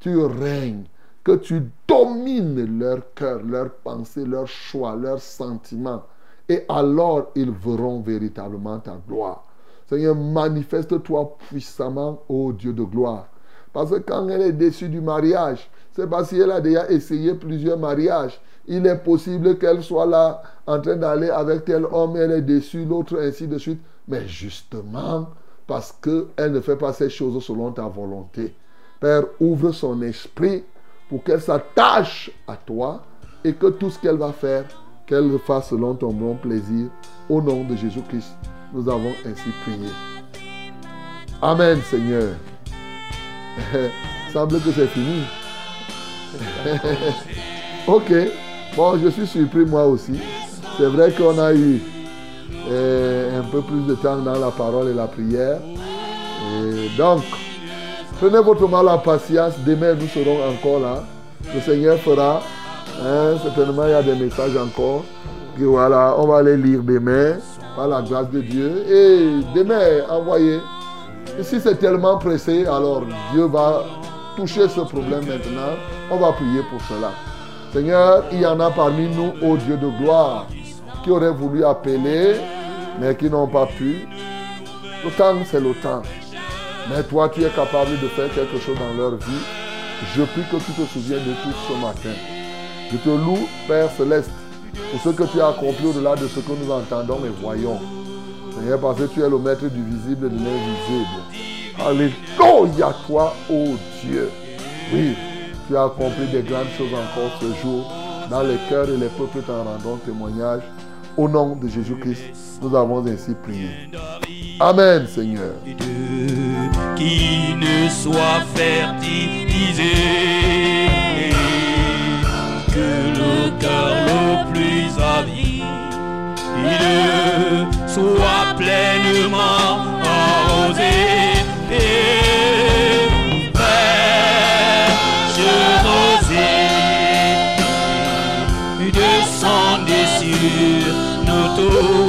Tu règnes. Que tu domines leur cœur, leurs pensées, leurs choix, leurs sentiments. Et alors, ils verront véritablement ta gloire. Seigneur, manifeste-toi puissamment, ô Dieu de gloire. Parce que quand elle est déçue du mariage, c'est parce qu'elle a déjà essayé plusieurs mariages. Il est possible qu'elle soit là en train d'aller avec tel homme, elle est déçue, l'autre, ainsi de suite. Mais justement, parce qu'elle ne fait pas ces choses selon ta volonté. Père, ouvre son esprit pour qu'elle s'attache à toi et que tout ce qu'elle va faire, qu'elle le fasse selon ton bon plaisir. Au nom de Jésus-Christ, nous avons ainsi prié. Amen, Seigneur. Semble que c'est fini. ok. Bon, je suis surpris moi aussi. C'est vrai qu'on a eu euh, un peu plus de temps dans la parole et la prière. Et donc, prenez votre mal en patience. Demain, nous serons encore là. Le Seigneur fera Hein, certainement, il y a des messages encore. Voilà, on va les lire demain, par la grâce de Dieu. Et demain, envoyez. Si c'est tellement pressé, alors Dieu va toucher ce problème maintenant. On va prier pour cela. Seigneur, il y en a parmi nous, ô Dieu de gloire, qui auraient voulu appeler, mais qui n'ont pas pu. Le temps, c'est le temps. Mais toi, tu es capable de faire quelque chose dans leur vie. Je prie que tu te souviennes de tout ce matin. Je te loue, Père céleste, pour ce que tu as accompli au-delà de ce que nous entendons et voyons. Seigneur, parce que tu es le maître du visible et de l'invisible. Alléluia, toi, ô Dieu. Oui, tu as accompli des grandes choses encore ce jour. Dans les cœurs et les peuples t'en rendons témoignage. Au nom de Jésus-Christ, nous avons ainsi prié. Amen, Seigneur. ne soit fertilisé. Que le cœur le plus avide soit pleinement arrosé. Et fraîche rosée, descendez sur nos tours.